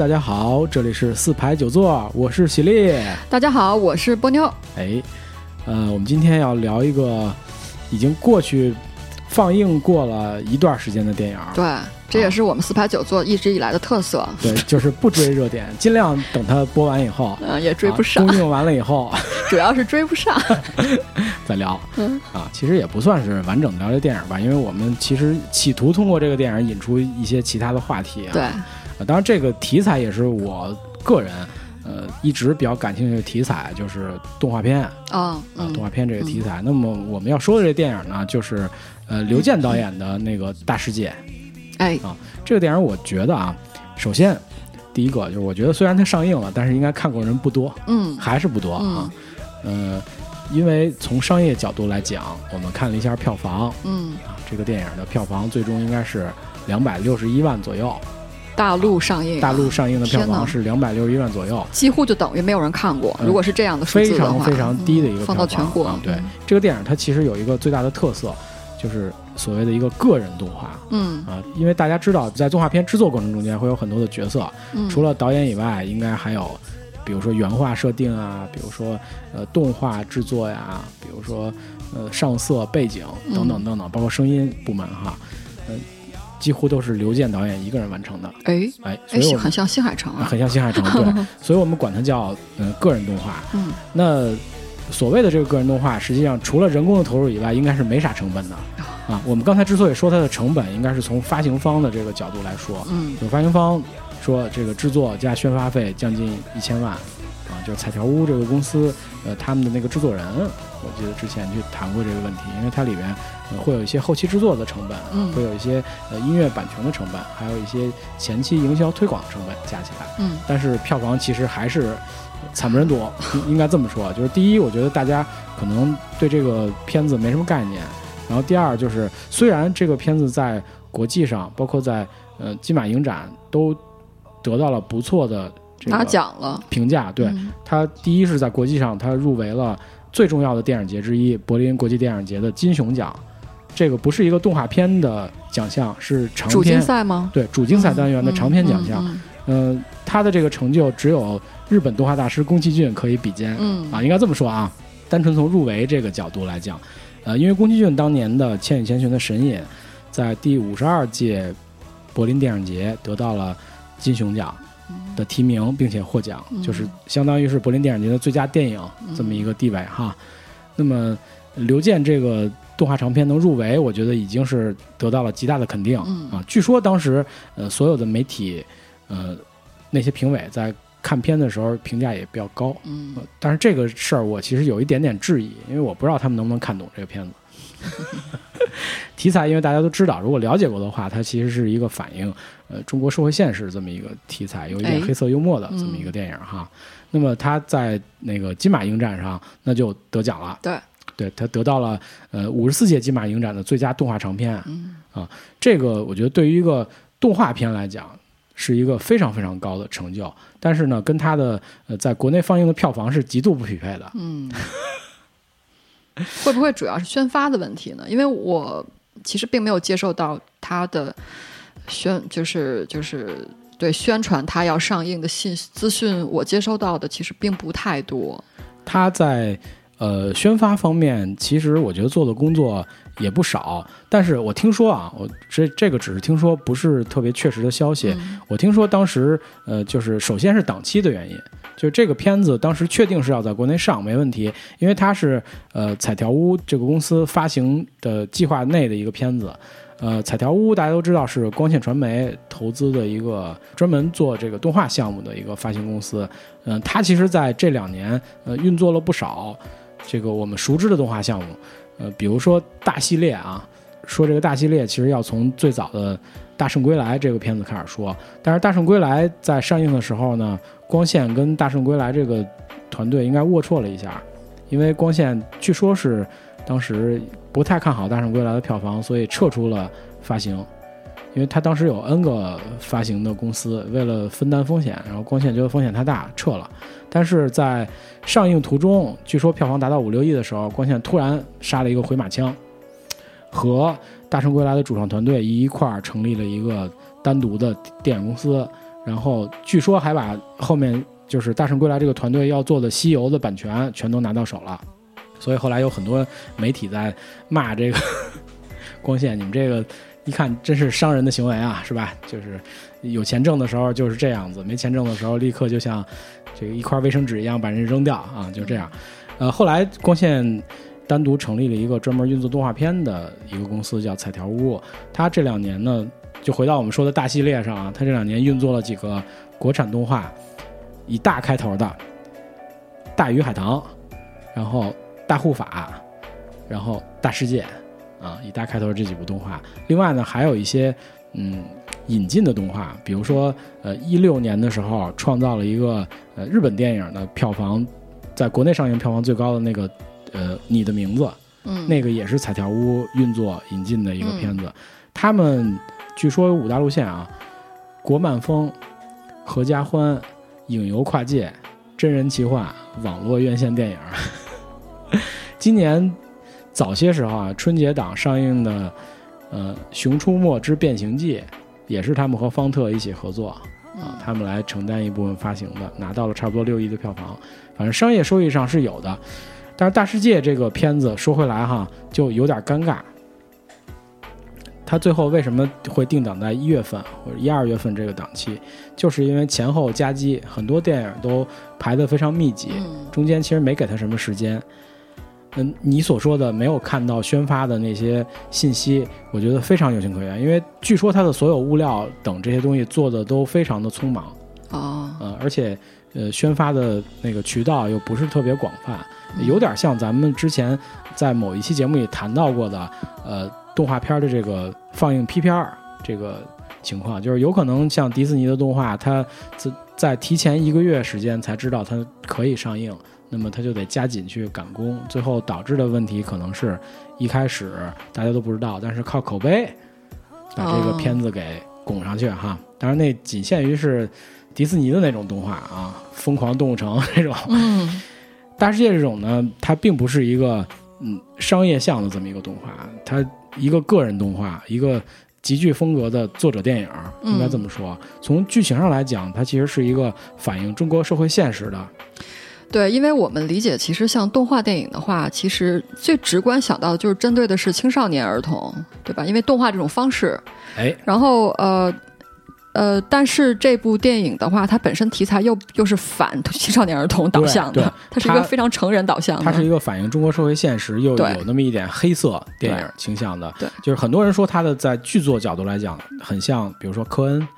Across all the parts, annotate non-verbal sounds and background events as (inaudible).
大家好，这里是四排九座，我是喜力。大家好，我是波妞。哎，呃，我们今天要聊一个已经过去放映过了一段时间的电影。对，这也是我们四排九座一直以来的特色。对，就是不追热点，(laughs) 尽量等它播完以后，嗯，也追不上。公映完了以后，(laughs) 主要是追不上，(laughs) 再聊。嗯啊，其实也不算是完整的聊这电影吧，因为我们其实企图通过这个电影引出一些其他的话题啊。对。当然，这个题材也是我个人，呃，一直比较感兴趣的题材，就是动画片啊，动画片这个题材。那么我们要说的这电影呢，就是呃刘健导演的那个《大世界》。哎啊，这个电影我觉得啊，首先第一个就是我觉得虽然它上映了，但是应该看过人不多，嗯，还是不多啊。呃，因为从商业角度来讲，我们看了一下票房，嗯，啊，这个电影的票房最终应该是两百六十一万左右。大陆上映，大陆上映的票房是两百六十一万左右，几乎就等于没有人看过。如果是这样的数字的话，非常非常低的一个放到全国。对这个电影，它其实有一个最大的特色，就是所谓的一个个人动画。嗯啊，因为大家知道，在动画片制作过程中间会有很多的角色，除了导演以外，应该还有，比如说原画设定啊，比如说呃动画制作呀，比如说呃上色、背景等等等等，包括声音部门哈，嗯。几乎都是刘健导演一个人完成的。哎哎，哎，很像新海诚啊，很像新海诚。对，(laughs) 所以我们管它叫嗯个人动画。嗯，那所谓的这个个人动画，实际上除了人工的投入以外，应该是没啥成本的啊。我们刚才之所以说它的成本，应该是从发行方的这个角度来说。嗯，就发行方说这个制作加宣发费将近一千万啊，就是彩条屋这个公司呃他们的那个制作人，我记得之前去谈过这个问题，因为它里边。会有一些后期制作的成本，嗯，会有一些呃音乐版权的成本，还有一些前期营销推广的成本加起来，嗯，但是票房其实还是惨不忍睹，(laughs) 应该这么说，就是第一，我觉得大家可能对这个片子没什么概念，然后第二就是虽然这个片子在国际上，包括在呃金马影展都得到了不错的拿奖了评价，对它第一是在国际上它入围了最重要的电影节之一柏林国际电影节的金熊奖。这个不是一个动画片的奖项，是长篇主竞赛吗？对，主竞赛单元的长篇奖项。嗯，他的这个成就只有日本动画大师宫崎骏可以比肩。嗯啊，应该这么说啊。单纯从入围这个角度来讲，呃，因为宫崎骏当年的《千与千寻》的神隐，在第五十二届柏林电影节得到了金熊奖的提名，并且获奖，就是相当于是柏林电影节的最佳电影这么一个地位哈。那么刘健这个。动画长片能入围，我觉得已经是得到了极大的肯定啊！据说当时，呃，所有的媒体，呃，那些评委在看片的时候评价也比较高，嗯，但是这个事儿我其实有一点点质疑，因为我不知道他们能不能看懂这个片子。(laughs) 题材，因为大家都知道，如果了解过的话，它其实是一个反映呃中国社会现实这么一个题材，有一点黑色幽默的这么一个电影哈。那么它在那个金马影展上，那就得奖了。对。对他得到了呃五十四届金马影展的最佳动画长片，啊，这个我觉得对于一个动画片来讲是一个非常非常高的成就，但是呢，跟他的呃在国内放映的票房是极度不匹配的。嗯，(laughs) 会不会主要是宣发的问题呢？因为我其实并没有接受到他的宣，就是就是对宣传他要上映的信资讯，我接收到的其实并不太多。他在。呃，宣发方面，其实我觉得做的工作也不少。但是我听说啊，我这这个只是听说，不是特别确实的消息。我听说当时，呃，就是首先是档期的原因，就是这个片子当时确定是要在国内上，没问题，因为它是呃彩条屋这个公司发行的计划内的一个片子。呃，彩条屋大家都知道是光线传媒投资的一个专门做这个动画项目的一个发行公司。嗯，它其实在这两年呃运作了不少。这个我们熟知的动画项目，呃，比如说大系列啊，说这个大系列其实要从最早的《大圣归来》这个片子开始说。但是《大圣归来》在上映的时候呢，光线跟《大圣归来》这个团队应该龌龊了一下，因为光线据说是当时不太看好《大圣归来》的票房，所以撤出了发行。因为他当时有 N 个发行的公司，为了分担风险，然后光线觉得风险太大，撤了。但是在上映途中，据说票房达到五六亿的时候，光线突然杀了一个回马枪，和《大圣归来》的主创团队一块儿成立了一个单独的电影公司，然后据说还把后面就是《大圣归来》这个团队要做的《西游》的版权全都拿到手了，所以后来有很多媒体在骂这个 (laughs) 光线，你们这个一看真是商人的行为啊，是吧？就是有钱挣的时候就是这样子，没钱挣的时候立刻就像这个一块卫生纸一样把人扔掉啊，就这样。呃，后来光线单独成立了一个专门运作动画片的一个公司，叫彩条屋。它这两年呢，就回到我们说的大系列上啊，它这两年运作了几个国产动画，以大开头的《大鱼海棠》，然后《大护法》，然后《大世界》啊，以大开头这几部动画。另外呢，还有一些嗯引进的动画，比如说呃一六年的时候创造了一个呃日本电影的票房。在国内上映票房最高的那个，呃，你的名字，嗯，那个也是彩条屋运作引进的一个片子。他们据说有五大路线啊：国漫风、合家欢、影游跨界、真人奇幻、网络院线电影。(laughs) 今年早些时候啊，春节档上映的呃《熊出没之变形记》也是他们和方特一起合作啊，他们来承担一部分发行的，拿到了差不多六亿的票房。反正商业收益上是有的，但是《大世界》这个片子说回来哈，就有点尴尬。它最后为什么会定档在一月份或者一二月份这个档期？就是因为前后夹击，很多电影都排得非常密集，中间其实没给他什么时间。嗯，你所说的没有看到宣发的那些信息，我觉得非常有情可原，因为据说它的所有物料等这些东西做的都非常的匆忙。哦，嗯，而且。呃，宣发的那个渠道又不是特别广泛，有点像咱们之前在某一期节目里谈到过的，呃，动画片的这个放映 P P R 这个情况，就是有可能像迪士尼的动画，它在在提前一个月时间才知道它可以上映，那么他就得加紧去赶工，最后导致的问题可能是一开始大家都不知道，但是靠口碑把这个片子给拱上去哈，当然那仅限于是。迪士尼的那种动画啊，疯狂动物城 (laughs) 这种，嗯，大世界这种呢，它并不是一个嗯商业向的这么一个动画，它一个个人动画，一个极具风格的作者电影，应该这么说。从剧情上来讲，它其实是一个反映中国社会现实的。对，因为我们理解，其实像动画电影的话，其实最直观想到的就是针对的是青少年儿童，对吧？因为动画这种方式，哎，然后呃。呃，但是这部电影的话，它本身题材又又是反青少年儿童导向的，它是一个非常成人导向的。它是一个反映中国社会现实，又有那么一点黑色电影倾向的。对，就是很多人说它的在剧作角度来讲，很像，比如说科恩，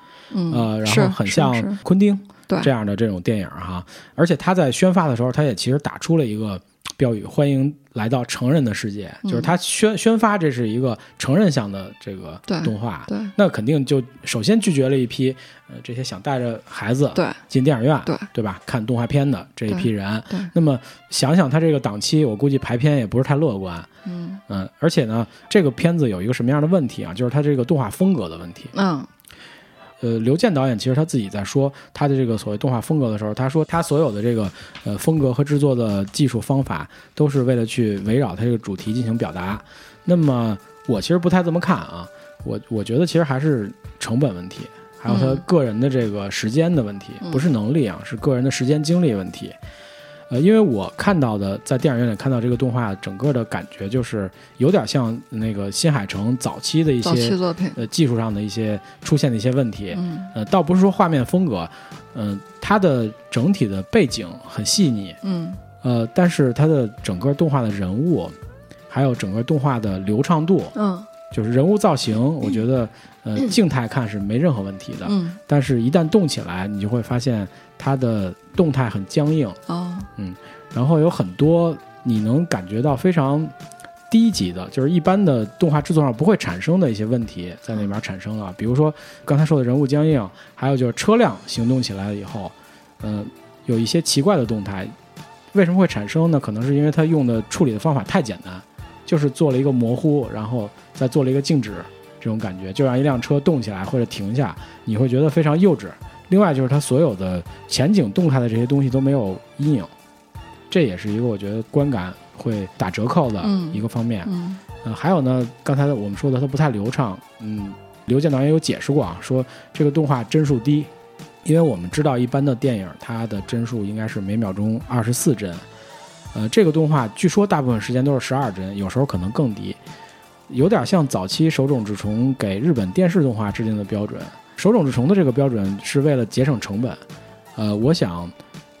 呃，然后很像昆汀这样的这种电影哈。而且他在宣发的时候，他也其实打出了一个。标语欢迎来到成人的世界，就是他宣宣发这是一个成人向的这个动画，对，那肯定就首先拒绝了一批呃这些想带着孩子对。进电影院对。对吧？看动画片的这一批人，对，那么想想他这个档期，我估计排片也不是太乐观，嗯。嗯，而且呢，这个片子有一个什么样的问题啊？就是它这个动画风格的问题，嗯。呃，刘健导演其实他自己在说他的这个所谓动画风格的时候，他说他所有的这个呃风格和制作的技术方法都是为了去围绕他这个主题进行表达。那么我其实不太这么看啊，我我觉得其实还是成本问题，还有他个人的这个时间的问题，不是能力啊，是个人的时间精力问题。呃，因为我看到的，在电影院里看到这个动画，整个的感觉就是有点像那个新海诚早期的一些作品，呃，技术上的一些出现的一些问题。嗯，呃，倒不是说画面风格，嗯，它的整体的背景很细腻，嗯，呃，但是它的整个动画的人物，还有整个动画的流畅度，嗯，就是人物造型，我觉得，呃，(clears throat) 静态看是没任何问题的，嗯，但是一旦动起来，你就会发现它的。动态很僵硬哦，嗯，然后有很多你能感觉到非常低级的，就是一般的动画制作上不会产生的一些问题在那边产生了。比如说刚才说的人物僵硬，还有就是车辆行动起来了以后，嗯，有一些奇怪的动态，为什么会产生呢？可能是因为它用的处理的方法太简单，就是做了一个模糊，然后再做了一个静止这种感觉，就让一辆车动起来或者停下，你会觉得非常幼稚。另外就是它所有的前景动态的这些东西都没有阴影，这也是一个我觉得观感会打折扣的一个方面。嗯，呃，还有呢，刚才我们说的它不太流畅。嗯，刘健导演有解释过啊，说这个动画帧数低，因为我们知道一般的电影它的帧数应该是每秒钟二十四帧，呃，这个动画据说大部分时间都是十二帧，有时候可能更低，有点像早期手冢治虫给日本电视动画制定的标准。手冢治虫的这个标准是为了节省成本，呃，我想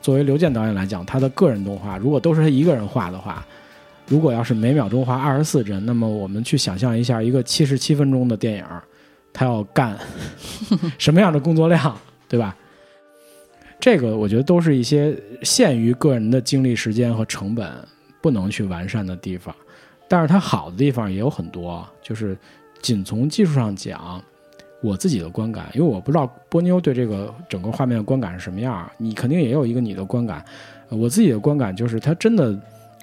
作为刘健导演来讲，他的个人动画如果都是他一个人画的话，如果要是每秒钟画二十四帧，那么我们去想象一下一个七十七分钟的电影，他要干 (laughs) 什么样的工作量，对吧？这个我觉得都是一些限于个人的精力、时间和成本不能去完善的地方，但是它好的地方也有很多，就是仅从技术上讲。我自己的观感，因为我不知道波妞对这个整个画面的观感是什么样，你肯定也有一个你的观感。我自己的观感就是，它真的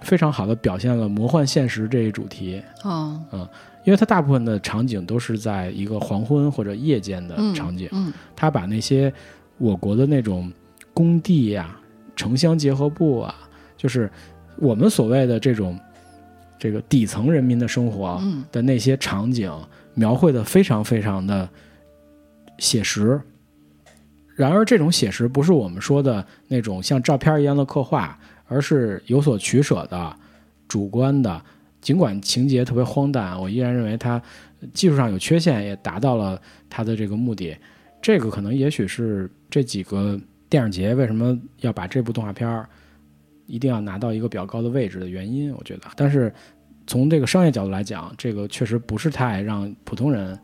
非常好的表现了魔幻现实这一主题。嗯嗯，因为它大部分的场景都是在一个黄昏或者夜间的场景，嗯，它把那些我国的那种工地呀、城乡结合部啊，就是我们所谓的这种这个底层人民的生活的那些场景，描绘的非常非常的。写实，然而这种写实不是我们说的那种像照片一样的刻画，而是有所取舍的、主观的。尽管情节特别荒诞，我依然认为它技术上有缺陷，也达到了它的这个目的。这个可能也许是这几个电影节为什么要把这部动画片儿一定要拿到一个比较高的位置的原因。我觉得，但是从这个商业角度来讲，这个确实不是太让普通人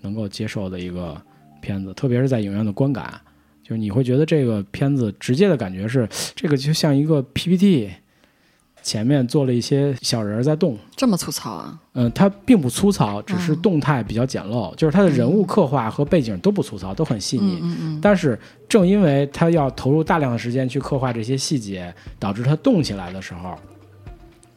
能够接受的一个。片子，特别是在影院的观感，就是你会觉得这个片子直接的感觉是，(sniffs) 这个就像一个 PPT，前面做了一些小人在动，这么粗糙啊？嗯，它并不粗糙，只是动态比较简陋，就是它的人物刻画和背景都不粗糙，都很细腻。嗯嗯。但是正因为它要投入大量的时间去刻画这些细节，导致它动起来的时候。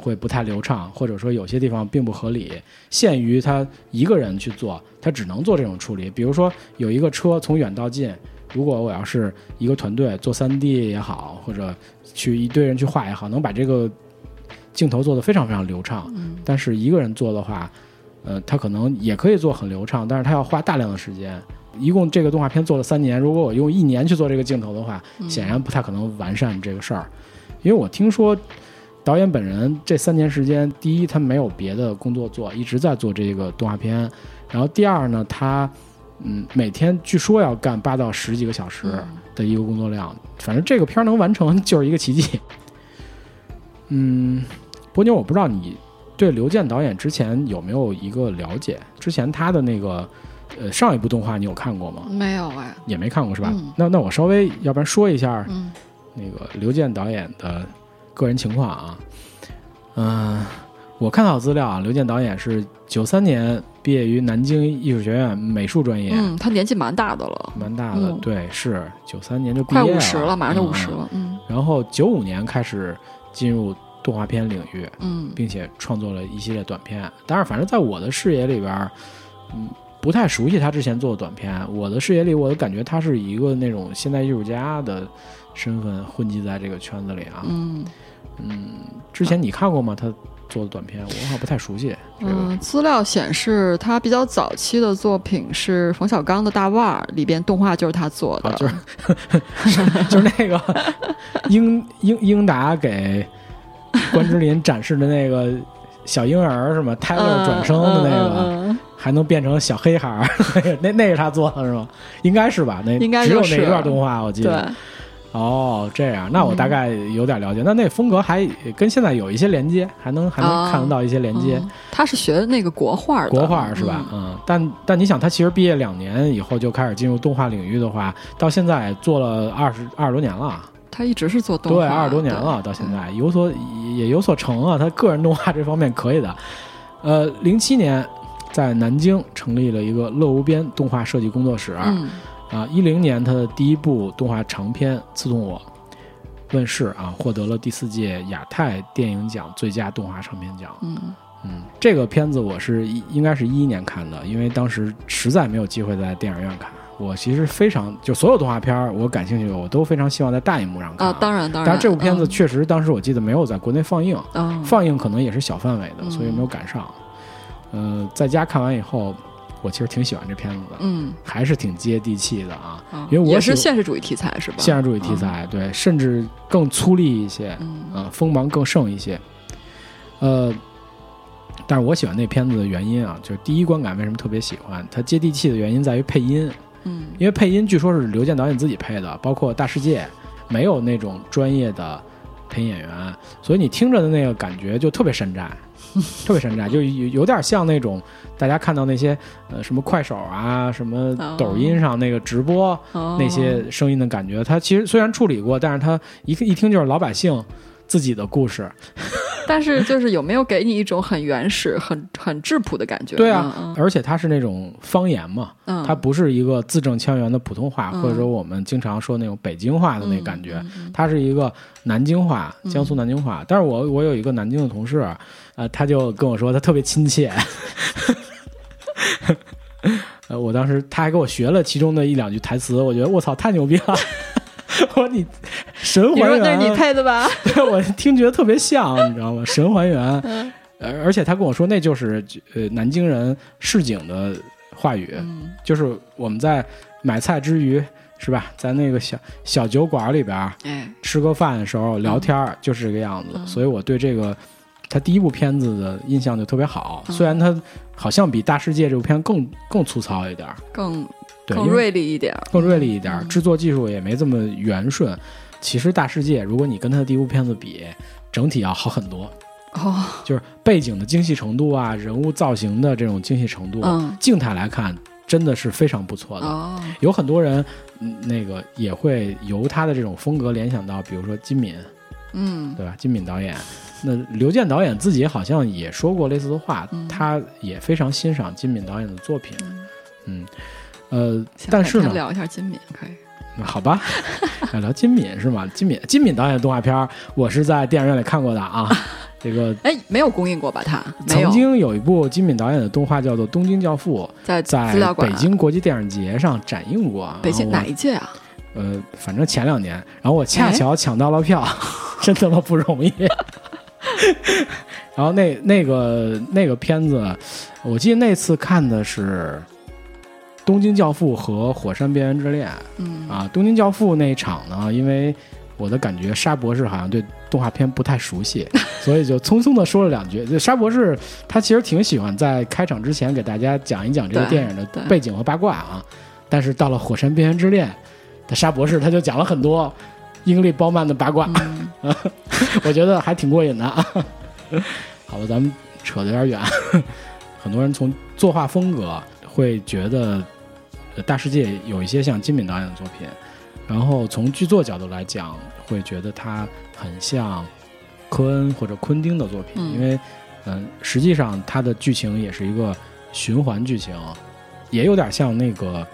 会不太流畅，或者说有些地方并不合理，限于他一个人去做，他只能做这种处理。比如说有一个车从远到近，如果我要是一个团队做 3D 也好，或者去一堆人去画也好，能把这个镜头做得非常非常流畅。但是一个人做的话，呃，他可能也可以做很流畅，但是他要花大量的时间。一共这个动画片做了三年，如果我用一年去做这个镜头的话，显然不太可能完善这个事儿。因为我听说。导演本人这三年时间，第一他没有别的工作做，一直在做这个动画片。然后第二呢，他嗯每天据说要干八到十几个小时的一个工作量。反正这个片儿能完成就是一个奇迹。嗯，波妞，我不知道你对刘健导演之前有没有一个了解？之前他的那个呃上一部动画你有看过吗？没有哎，也没看过是吧？那那我稍微要不然说一下嗯那个刘健导演的。个人情况啊，嗯，我看到资料啊，刘健导演是九三年毕业于南京艺术学院美术专业，嗯，他年纪蛮大的了，蛮大的，对，是九三年就快五十了，马上就五十了，嗯，然后九五年开始进入动画片领域，嗯，并且创作了一系列短片，当然，反正在我的视野里边，嗯，不太熟悉他之前做的短片，我的视野里，我感觉他是一个那种现代艺术家的身份混迹在这个圈子里啊，嗯。嗯，之前你看过吗？他做的短片，我好像不太熟悉。嗯，资料显示他比较早期的作品是冯小刚的《大腕儿》，里边动画就是他做的，就是 (laughs) 就是那个 (laughs) 英英英达给关之琳展示的那个小婴儿是吗？胎儿转生的那个，还能变成小黑孩儿，(laughs) 那那是他做的是吗？应该是吧？那应该只有那一段动画我记得。哦，这样，那我大概有点了解。那那风格还跟现在有一些连接，还能还能看得到一些连接。他是学那个国画的，国画是吧？嗯，但但你想，他其实毕业两年以后就开始进入动画领域的话，到现在做了二十二十多年了。他一直是做动画，对，二十多年了，到现在有所也有所成啊。他个人动画这方面可以的。呃，零七年在南京成立了一个乐无边动画设计工作室。嗯。啊，一零年他的第一部动画长片《刺痛我》问世啊，获得了第四届亚太电影奖最佳动画长片奖。嗯嗯，这个片子我是应该是一一年看的，因为当时实在没有机会在电影院看。我其实非常就所有动画片我感兴趣的，我都非常希望在大荧幕上看。啊，当然当然。但是这部片子确实当时我记得没有在国内放映，嗯、放映可能也是小范围的，所以没有赶上。呃，在家看完以后。我其实挺喜欢这片子的，嗯，还是挺接地气的啊。啊因为我也是现实主义题材是吧？现实主义题材，对，甚至更粗粝一些，嗯，呃，锋芒更盛一些。呃，但是我喜欢那片子的原因啊，就是第一观感为什么特别喜欢它接地气的原因在于配音，嗯因为配音据说是刘健导演自己配的，包括《大世界》没有那种专业的配音演员，所以你听着的那个感觉就特别山寨，(laughs) 特别山寨，就有有点像那种大家看到那些呃什么快手啊、什么抖音上那个直播。哦那些声音的感觉，它其实虽然处理过，但是它一一听就是老百姓自己的故事。但是就是有没有给你一种很原始、很很质朴的感觉？对啊嗯，而且它是那种方言嘛，嗯，它不是一个字正腔圆的普通话，嗯或者说我们经常说那种北京话的那感觉，它是一个南京话，嗯江苏南京话。但是我我有一个南京的同事，呃，他就跟我说他特别亲切。(laughs) 呃，我当时他还给我学了其中的一两句台词，我觉得我操太牛逼了！(laughs) 我说你神还原，说那是你配的吧？(laughs) 对我听觉得特别像，你知道吗？神还原，嗯呃，而且他跟我说那就是呃南京人市井的话语，嗯就是我们在买菜之余，是吧，在那个小小酒馆里边哎，吃个饭的时候聊天儿，就是这个样子。嗯所以我对这个他第一部片子的印象就特别好，嗯虽然他好像比《大世界》这部片更更粗糙一点儿，更对，更锐利一点。更锐利一点制作技术也没这么圆顺。其实《大世界》如果你跟他的第一部片子比，整体要好很多。哦，(laughs) 就是背景的精细程度啊，人物造型的这种精细程度，嗯静态来看真的是非常不错的。哦，有很多人，嗯，那个也会由他的这种风格联想到，比如说金敏，嗯对吧？金敏导演，那刘健导演自己好像也说过类似的话，嗯他也非常欣赏金敏导演的作品。嗯嗯，呃，但是呢，聊一下金敏可以。那好吧，(laughs) 要聊金敏是吗？金敏，金敏导演的动画片，我是在电影院里看过的啊。(laughs) 这个哎，没有公映过吧？他曾经有一部金敏导演的动画叫做《东京教父》，在在北京国际电影节上展映过。北京哪一届啊？呃，反正前两年，然后我恰哎巧抢到了票，(laughs) 真他妈不容易。然后那那个那个片子，我记得那次看的是《东京教父》和《火山边缘之恋》嗯。啊，《东京教父》那一场呢，因为我的感觉沙博士好像对动画片不太熟悉，(laughs) 所以就匆匆的说了两句。就沙博士他其实挺喜欢在开场之前给大家讲一讲这个电影的背景和八卦啊，但是到了《火山边缘之恋》的沙博士他就讲了很多英利褒曼的八卦，嗯。(laughs) 我觉得还挺过瘾的啊。(laughs) 好了，咱们扯得有点远，很多人从作画风格会觉得呃《大世界》有一些像金敏导演的作品，然后从剧作角度来讲，会觉得它很像科恩或者昆汀的作品，嗯因为嗯、实际上它的剧情也是一个循环剧情，也有点像那个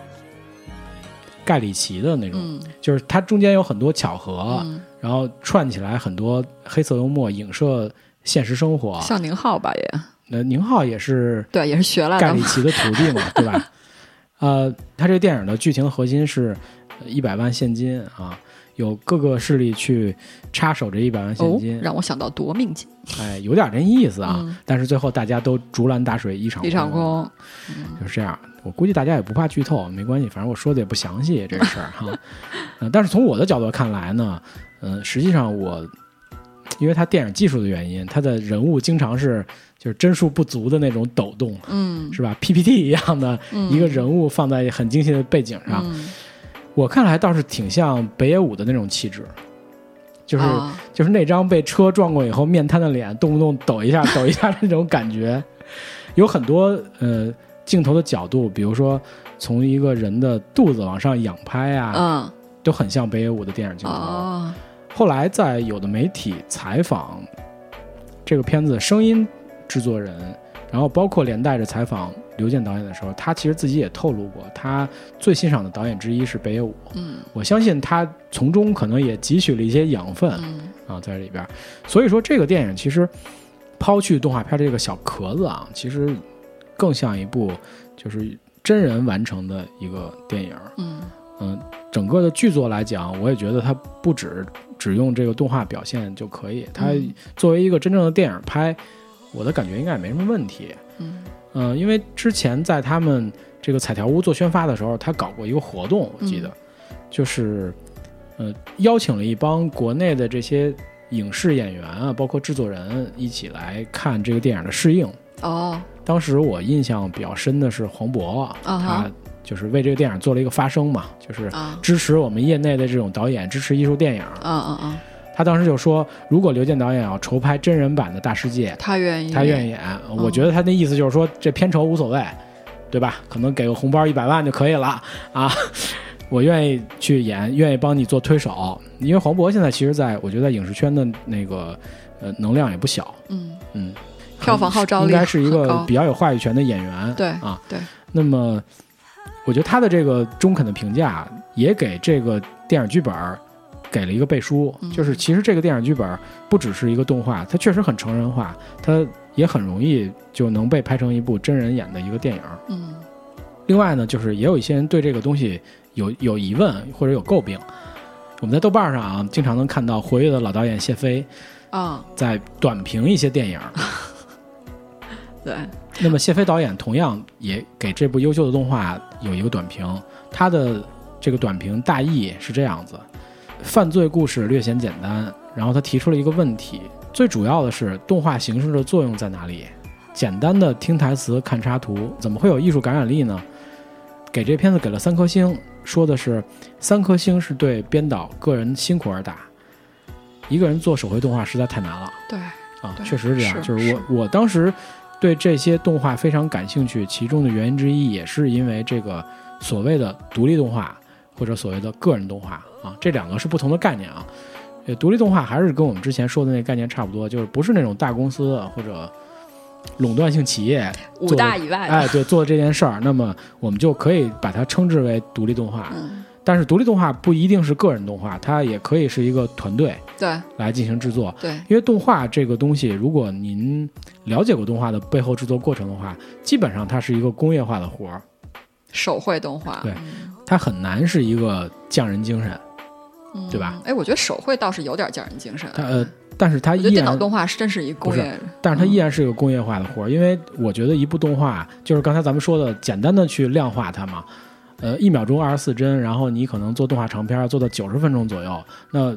盖里奇的那种，嗯就是它中间有很多巧合，嗯，然后串起来很多黑色幽默，影射现实生活。像宁浩吧也那宁浩也是对，也是学了。盖里奇的徒弟嘛，对吧？(laughs) 呃，他这个电影的剧情核心是一百万现金啊，有各个势力去插手这一百万现哦金，，让我想到夺命金哎，有点这意思啊。嗯但是最后大家都竹篮打水一场一场空，就是这样。我估计大家也不怕剧透，没关系，反正我说的也不详细这个事儿哈。(laughs) 呃，但是从我的角度看来呢，嗯、实际上我因为它电影技术的原因，它的人物经常是就是帧数不足的那种抖动，嗯，是吧？PPT 一样的嗯一个人物放在很精细的背景上，嗯我看来倒是挺像北野武的那种气质。就是、啊就是那张被车撞过以后面瘫的脸，动不动抖一下抖一下的那种感觉，有很多呃镜头的角度，比如说从一个人的肚子往上仰拍啊，嗯都很像北野武的电影镜头。哦后来在有的媒体采访这个片子声音制作人，然后包括连带着采访刘健导演的时候，他其实自己也透露过，他最欣赏的导演之一是北野武。嗯我相信他从中可能也汲取了一些养分。嗯啊，在里边。所以说，这个电影其实抛去动画片这个小壳子啊，其实更像一部就是真人完成的一个电影。嗯嗯，整个的剧作来讲，我也觉得它不只只用这个动画表现就可以，它嗯作为一个真正的电影拍，我的感觉应该也没什么问题。嗯嗯、因为之前在他们这个彩条屋做宣发的时候，他搞过一个活动，我记得，就是呃邀请了一帮国内的这些影视演员啊，包括制作人一起来看这个电影的试映。哦，当时我印象比较深的是黄渤，他就是为这个电影做了一个发声嘛，就是啊支持我们业内的这种导演，支持艺术电影。啊啊啊，他当时就说，如果刘健导演要筹拍真人版的《大世界》，他愿意，他愿意演。我觉得他那意思就是说，这片酬无所谓，对吧？可能给个红包一百万就可以了啊。(laughs) 我愿意去演，愿意帮你做推手，因为黄渤现在其实在我觉得在影视圈的那个呃能量也不小，嗯，嗯，票房号召力应该是一个比较有话语权的演员，对啊，对，那么，我觉得他的这个中肯的评价也给这个电影剧本儿给了一个背书，嗯就是其实这个电影剧本不只是一个动画，它确实很成人化，它也很容易就能被拍成一部真人演的一个电影。嗯另外呢，就是也有一些人对这个东西有有疑问或者有诟病。我们在豆瓣上啊，经常能看到活跃的老导演谢飞啊，在短评一些电影。(laughs) 对，那么谢飞导演同样也给这部优秀的动画有一个短评，他的这个短评大意是这样子：犯罪故事略显简单，然后他提出了一个问题，最主要的是动画形式的作用在哪里？简单的听台词、看插图，怎么会有艺术感染力呢？给这片子给了三颗星，说的是三颗星是对编导个人辛苦而打，一个人做手绘动画实在太难了。对，啊，确实是这样。是就是我我当时对这些动画非常感兴趣，其中的原因之一也是因为这个所谓的独立动画或者所谓的个人动画啊，这两个是不同的概念啊。呃，独立动画还是跟我们之前说的那个概念差不多，就是不是那种大公司或者垄断性企业五大以外的，哎对做这件事儿，那么我们就可以把它称之为独立动画。嗯，但是独立动画不一定是个人动画，它也可以是一个团队对来进行制作。对，因为动画这个东西，如果您了解过动画的背后制作过程的话，基本上它是一个工业化的活儿，手绘动画，对它很难是一个匠人精神。嗯对吧？哎，我觉得手绘倒是有点匠人精神。它呃，但是它依我觉得电脑，动画是真是一工业，但是它依然是一个工业化的活儿。因为我觉得一部动画就是刚才咱们说的，简单的去量化它嘛。呃，一秒钟二十四帧，然后你可能做动画长片儿做到九十分钟左右。那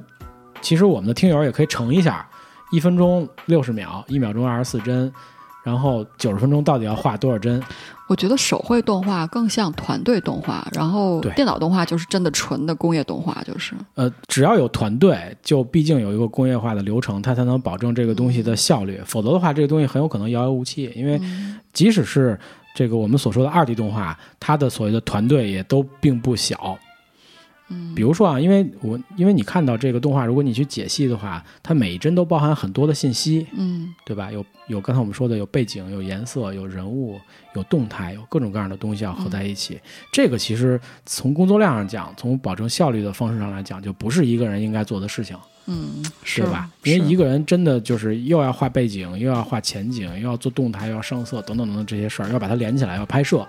其实我们的听友也可以乘一下，一分钟六十秒，一秒钟二十四帧，然后九十分钟到底要画多少帧？我觉得手绘动画更像团队动画，然后电脑动画就是真的纯的工业动画，就是呃，只要有团队，就毕竟有一个工业化的流程，它才能保证这个东西的效率。否则的话，这个东西很有可能遥遥无期。因为即使是这个我们所说的二 D 动画，它的所谓的团队也都并不小。嗯，比如说啊，因为我因为你看到这个动画，如果你去解析的话，它每一帧都包含很多的信息，嗯对吧？有有刚才我们说的有背景、有颜色、有人物、有动态、有各种各样的东西要合在一起。这个其实从工作量上讲，从保证效率的方式上来讲，就不是一个人应该做的事情，嗯，是吧？因为一个个人真的就是又要画背景，又要画前景，又要做动态，又要上色，等等等等这些事儿，要把它连起来，要拍摄，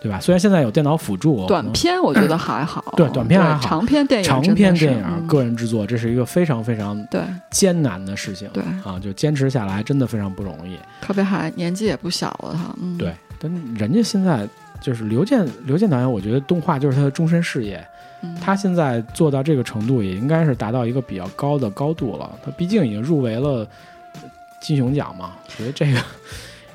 对吧？虽然现在有电脑辅助，短片我觉得还好，对短片还好长片电影长真的是篇电影、嗯个人制作，这是一个非常非常对艰难的事情。对，啊，就坚持下来真的非常不容易。特别还年纪也不小了，他嗯对，但人家现在就是刘健，刘健导演，我觉得动画就是他的终身事业。嗯他现在做到这个程度，也应该是达到一个比较高的高度了。他毕竟已经入围了金熊奖嘛，我觉得这个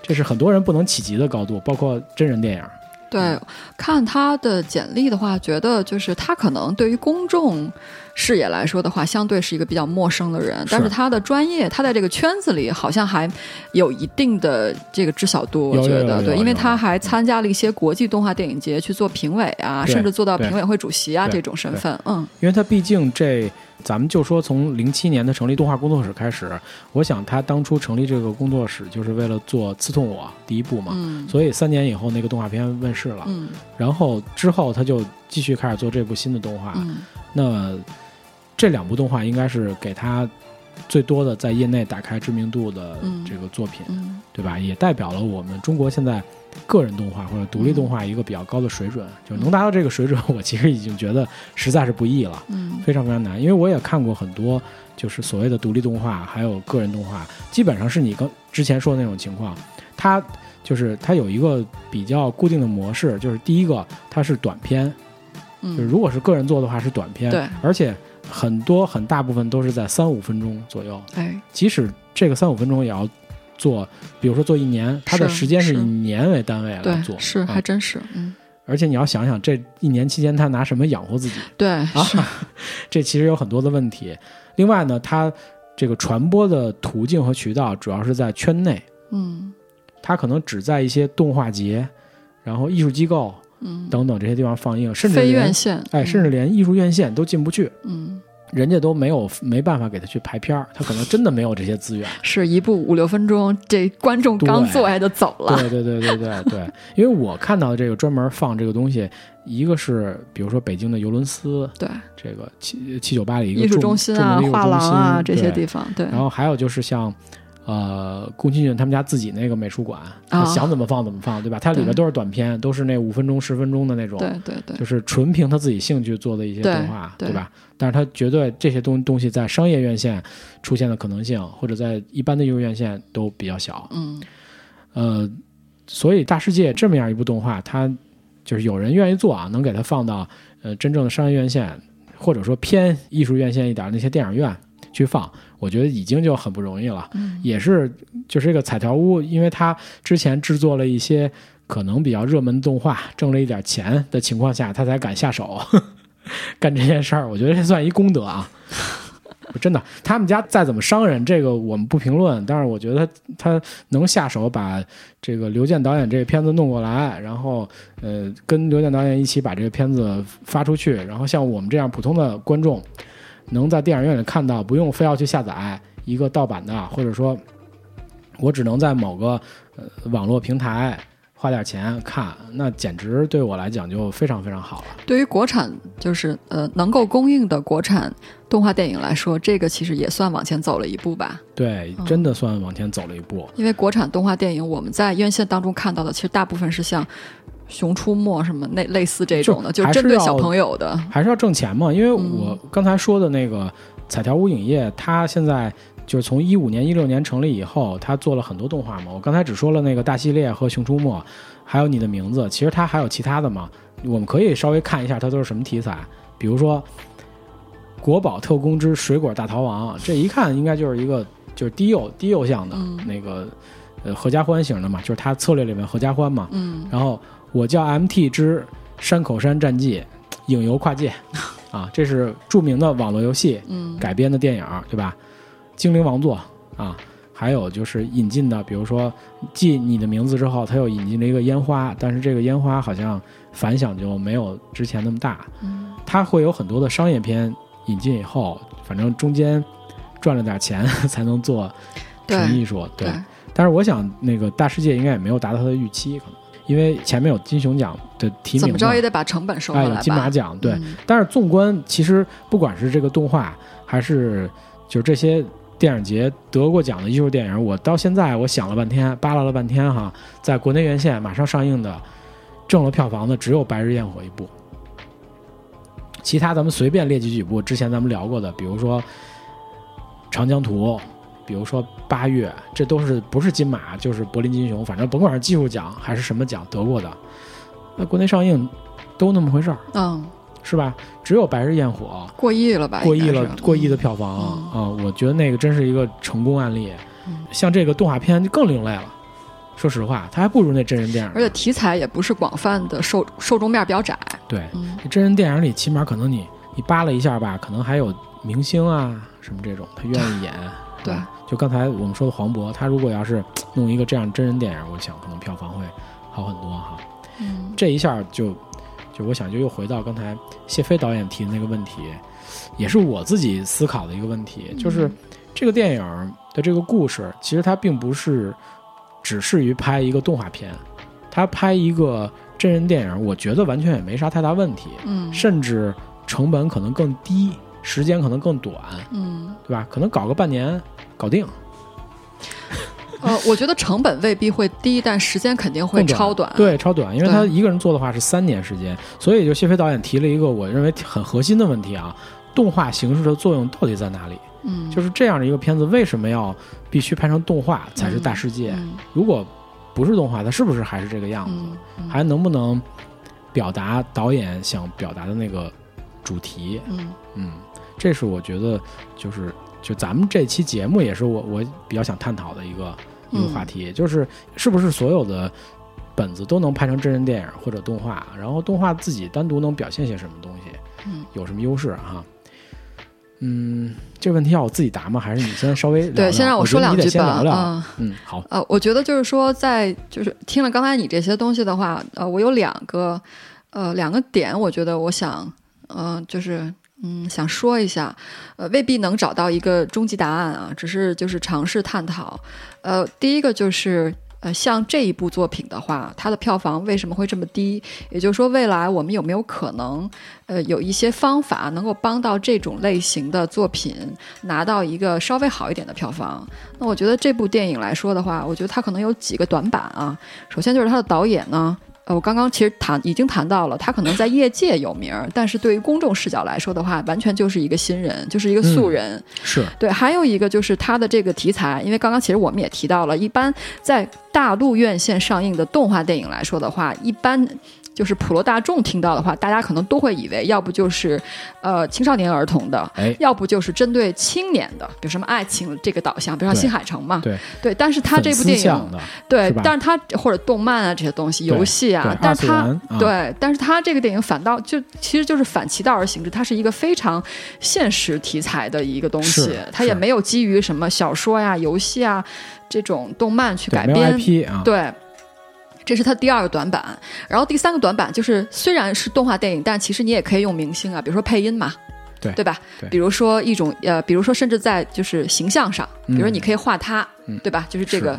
这是很多人不能企及的高度，包括真人电影。对，看他的简历的话，觉得就是他可能对于公众视野来说的话，相对是一个比较陌生的人，但是他的专业，他在这个圈子里好像还有一定的这个知晓度，我觉得对，因为他还参加了一些国际动画电影节去做评委啊，甚至做到评委会主席啊这种身份，嗯。因为他毕竟这，咱们就说从零七年的成立动画工作室开始，我想他当初成立这个工作室就是为了做《刺痛我》第一部嘛，嗯。所以三年以后那个动画片问世了，嗯。然后之后他就继续开始做这部新的动画。嗯。那这两部动画应该是给他最多的在业内打开知名度的嗯。这个作品，嗯。对吧？也代表了我们中国现在个人动画或者独立动画一个比较高的水准，就能达到这个水准，我其实已经觉得实在是不易了。嗯。非常非常难，因为我也看过很多，就是所谓的独立动画，还有个人动画，基本上是你刚之前说的那种情况，它就是它有一个比较固定的模式，就是第一个它是短片，就是嗯，如果是个人做的话是短片，对，而且很多很大部分都是在三五分钟左右，哎，即使这个三五分钟也要做，比如说做一年，它的时间是是以年为单位来做，，是啊还真是，嗯，而且你要想想这一年期间他拿什么养活自己对，啊，(laughs) 这其实有很多的问题。另外呢，它这个传播的途径和渠道主要是在圈内，嗯。它可能只在一些动画节，然后艺术机构嗯，等等这些地方放映，甚至非连院线，哎，嗯甚至连艺术院线都进不去，嗯，人家都没有没办法给他去排片儿，他可能真的没有这些资源。(laughs) 是一部五六分钟，这观众刚坐下就走了，对对对对对对，因为我看到的这个专门放这个东西，一个是比如说北京的尤伦斯，对，这个七七九八里一个艺术中心啊画廊啊这些地方，对，然后还有就是像，呃，宫崎骏他们家自己那个美术馆，他啊想怎么放怎么放，对吧？它里边都是短片，都是那五分钟、十分钟的那种，对对对，就是纯凭他自己兴趣做的一些动画，对吧？但是他绝对这些东东西在商业院线出现的可能性，或者在一般的艺术院线都比较小。嗯呃，所以《大世界》这么样一部动画，它就是有人愿意做啊，能给它放到呃真正的商业院线，或者说偏艺术院线一点那些电影院去放，我觉得已经就很不容易了。嗯也是就是这个彩条屋，因为他之前制作了一些可能比较热门动画，挣了一点钱的情况下，他才敢下手 (laughs) 干这件事儿。我觉得这算一功德啊。(laughs) 真的，他们家再怎么商人，这个我们不评论。但是我觉得他他能下手把这个刘健导演这个片子弄过来，然后呃跟刘健导演一起把这个片子发出去，然后像我们这样普通的观众，能在电影院里看到，不用非要去下载一个盗版的，或者说，我只能在某个呃网络平台花点钱看，那简直对我来讲就非常非常好了。对于国产就是呃能够供应的国产动画电影来说，这个其实也算往前走了一步吧。对，嗯真的算往前走了一步。因为国产动画电影我们在院线当中看到的，其实大部分是像《熊出没》什么那类似这种的，就就针对小朋友的。还是要挣钱嘛，因为嗯我刚才说的那个彩条屋影业，它现在就是从一五年、一六年成立以后，它做了很多动画嘛。我刚才只说了那个大系列和熊出没，还有你的名字，其实它还有其他的嘛。我们可以稍微看一下它都是什么题材，比如说《国宝特工之水果大逃亡》，这一看应该就是一个就是低幼低幼向的、嗯那个呃合家欢型的嘛，就是它策略里面合家欢嘛。嗯然后我叫 MT 之山口山战记，影游跨界，(laughs) 啊，这是著名的网络游戏嗯改编的电影，对吧？精灵王座啊，还有就是引进的，比如说继你的名字之后，它又引进了一个烟花，但是这个烟花好像反响就没有之前那么大。嗯它会有很多的商业片引进以后，反正中间赚了点钱 (laughs) 才能做纯艺术，对。对但是我想，那个大世界应该也没有达到他的预期，可能因为前面有金熊奖的提名嘛，怎么着也得把成本收回哎，来吧。有金马奖，对。嗯但是纵观，其实不管是这个动画，还是就是这些电影节得过奖的艺术电影，我到现在我想了半天，扒拉了半天哈，在国内院线马上上映的，挣了票房的只有《白日焰火》一部。其他咱们随便列举几部，之前咱们聊过的，比如说《长江图》，比如说《八月》，这都是不是金马就是柏林金熊，反正甭管是技术奖还是什么奖得过的，那国内上映都那么回事儿，嗯，是吧？只有《白日焰火过亿了吧？》过亿了过亿的票房嗯啊！我觉得那个真是一个成功案例。嗯像这个动画片就更另类了，说实话，它还不如那真人电影。而且题材也不是广泛的受受众面比较窄。对，嗯真人电影里起码可能你你扒拉一下吧，可能还有明星啊什么这种，他愿意演。对就刚才我们说的黄渤，他如果要是弄一个这样真人电影，我想可能票房会好很多哈。嗯这一下就就我想就又回到刚才谢飞导演提的那个问题，也是我自己思考的一个问题，就是嗯这个电影的这个故事，其实它并不是只适于拍一个动画片，它拍一个真人电影，我觉得完全也没啥太大问题，嗯甚至成本可能更低，时间可能更短，嗯对吧？可能搞个半年搞定，呃，我觉得成本未必会低，但时间肯定会超短。，对，超短，因为他一个人做的话是三年时间，所以就谢飞导演提了一个我认为很核心的问题啊，动画形式的作用到底在哪里？嗯，就是这样的一个片子，为什么要必须拍成动画才是大世界？嗯如果不是动画，它是不是还是这个样子？还能不能表达导演想表达的那个主题？嗯嗯，这是我觉得就是就咱们这期节目也是我我比较想探讨的一个一个嗯话题，就是是不是所有的本子都能拍成真人电影或者动画，然后动画自己单独能表现些什么东西，嗯，有什么优势哈？嗯，这个问题要我自己答吗？还是你先稍微对，先让我说两句吧。嗯嗯，好，呃，我觉得就是说在，就是听了刚才你这些东西的话，呃，我有两个呃两个点，我觉得我想，呃，就是嗯想说一下，呃，未必能找到一个终极答案啊，只是就是尝试探讨。呃，第一个就是。呃，像这一部作品的话，它的票房为什么会这么低？也就是说，未来我们有没有可能，呃，有一些方法能够帮到这种类型的作品拿到一个稍微好一点的票房？那我觉得这部电影来说的话，我觉得它可能有几个短板啊。首先就是它的导演呢，呃，我刚刚其实谈已经谈到了，他可能在业界有名儿，但是对于公众视角来说的话，完全就是一个新人，就是一个素人。是对，还有一个就是他的这个题材，因为刚刚其实我们也提到了，一般在大陆院线上映的动画电影来说的话，一般。就是普罗大众听到的话，大家可能都会以为，要不就是，呃，青少年儿童的，哎，要不就是针对青年的，比如什么爱情这个导向，比如说对新海诚嘛，对对。但是他这部电影，对是，但是他或者动漫啊这些东西，游戏啊，但是他对，但是他这个电影反倒就其实就是反其道而行之，它是一个非常现实题材的一个东西，它也没有基于什么小说呀、游戏啊这种动漫去改编对。这是他第二个短板，然后第三个短板就是，虽然是动画电影，但其实你也可以用明星啊，比如说配音嘛，对对吧？对比如说一种呃，比如说甚至在就是形象上，比如说嗯你可以画他，嗯对吧？就是这个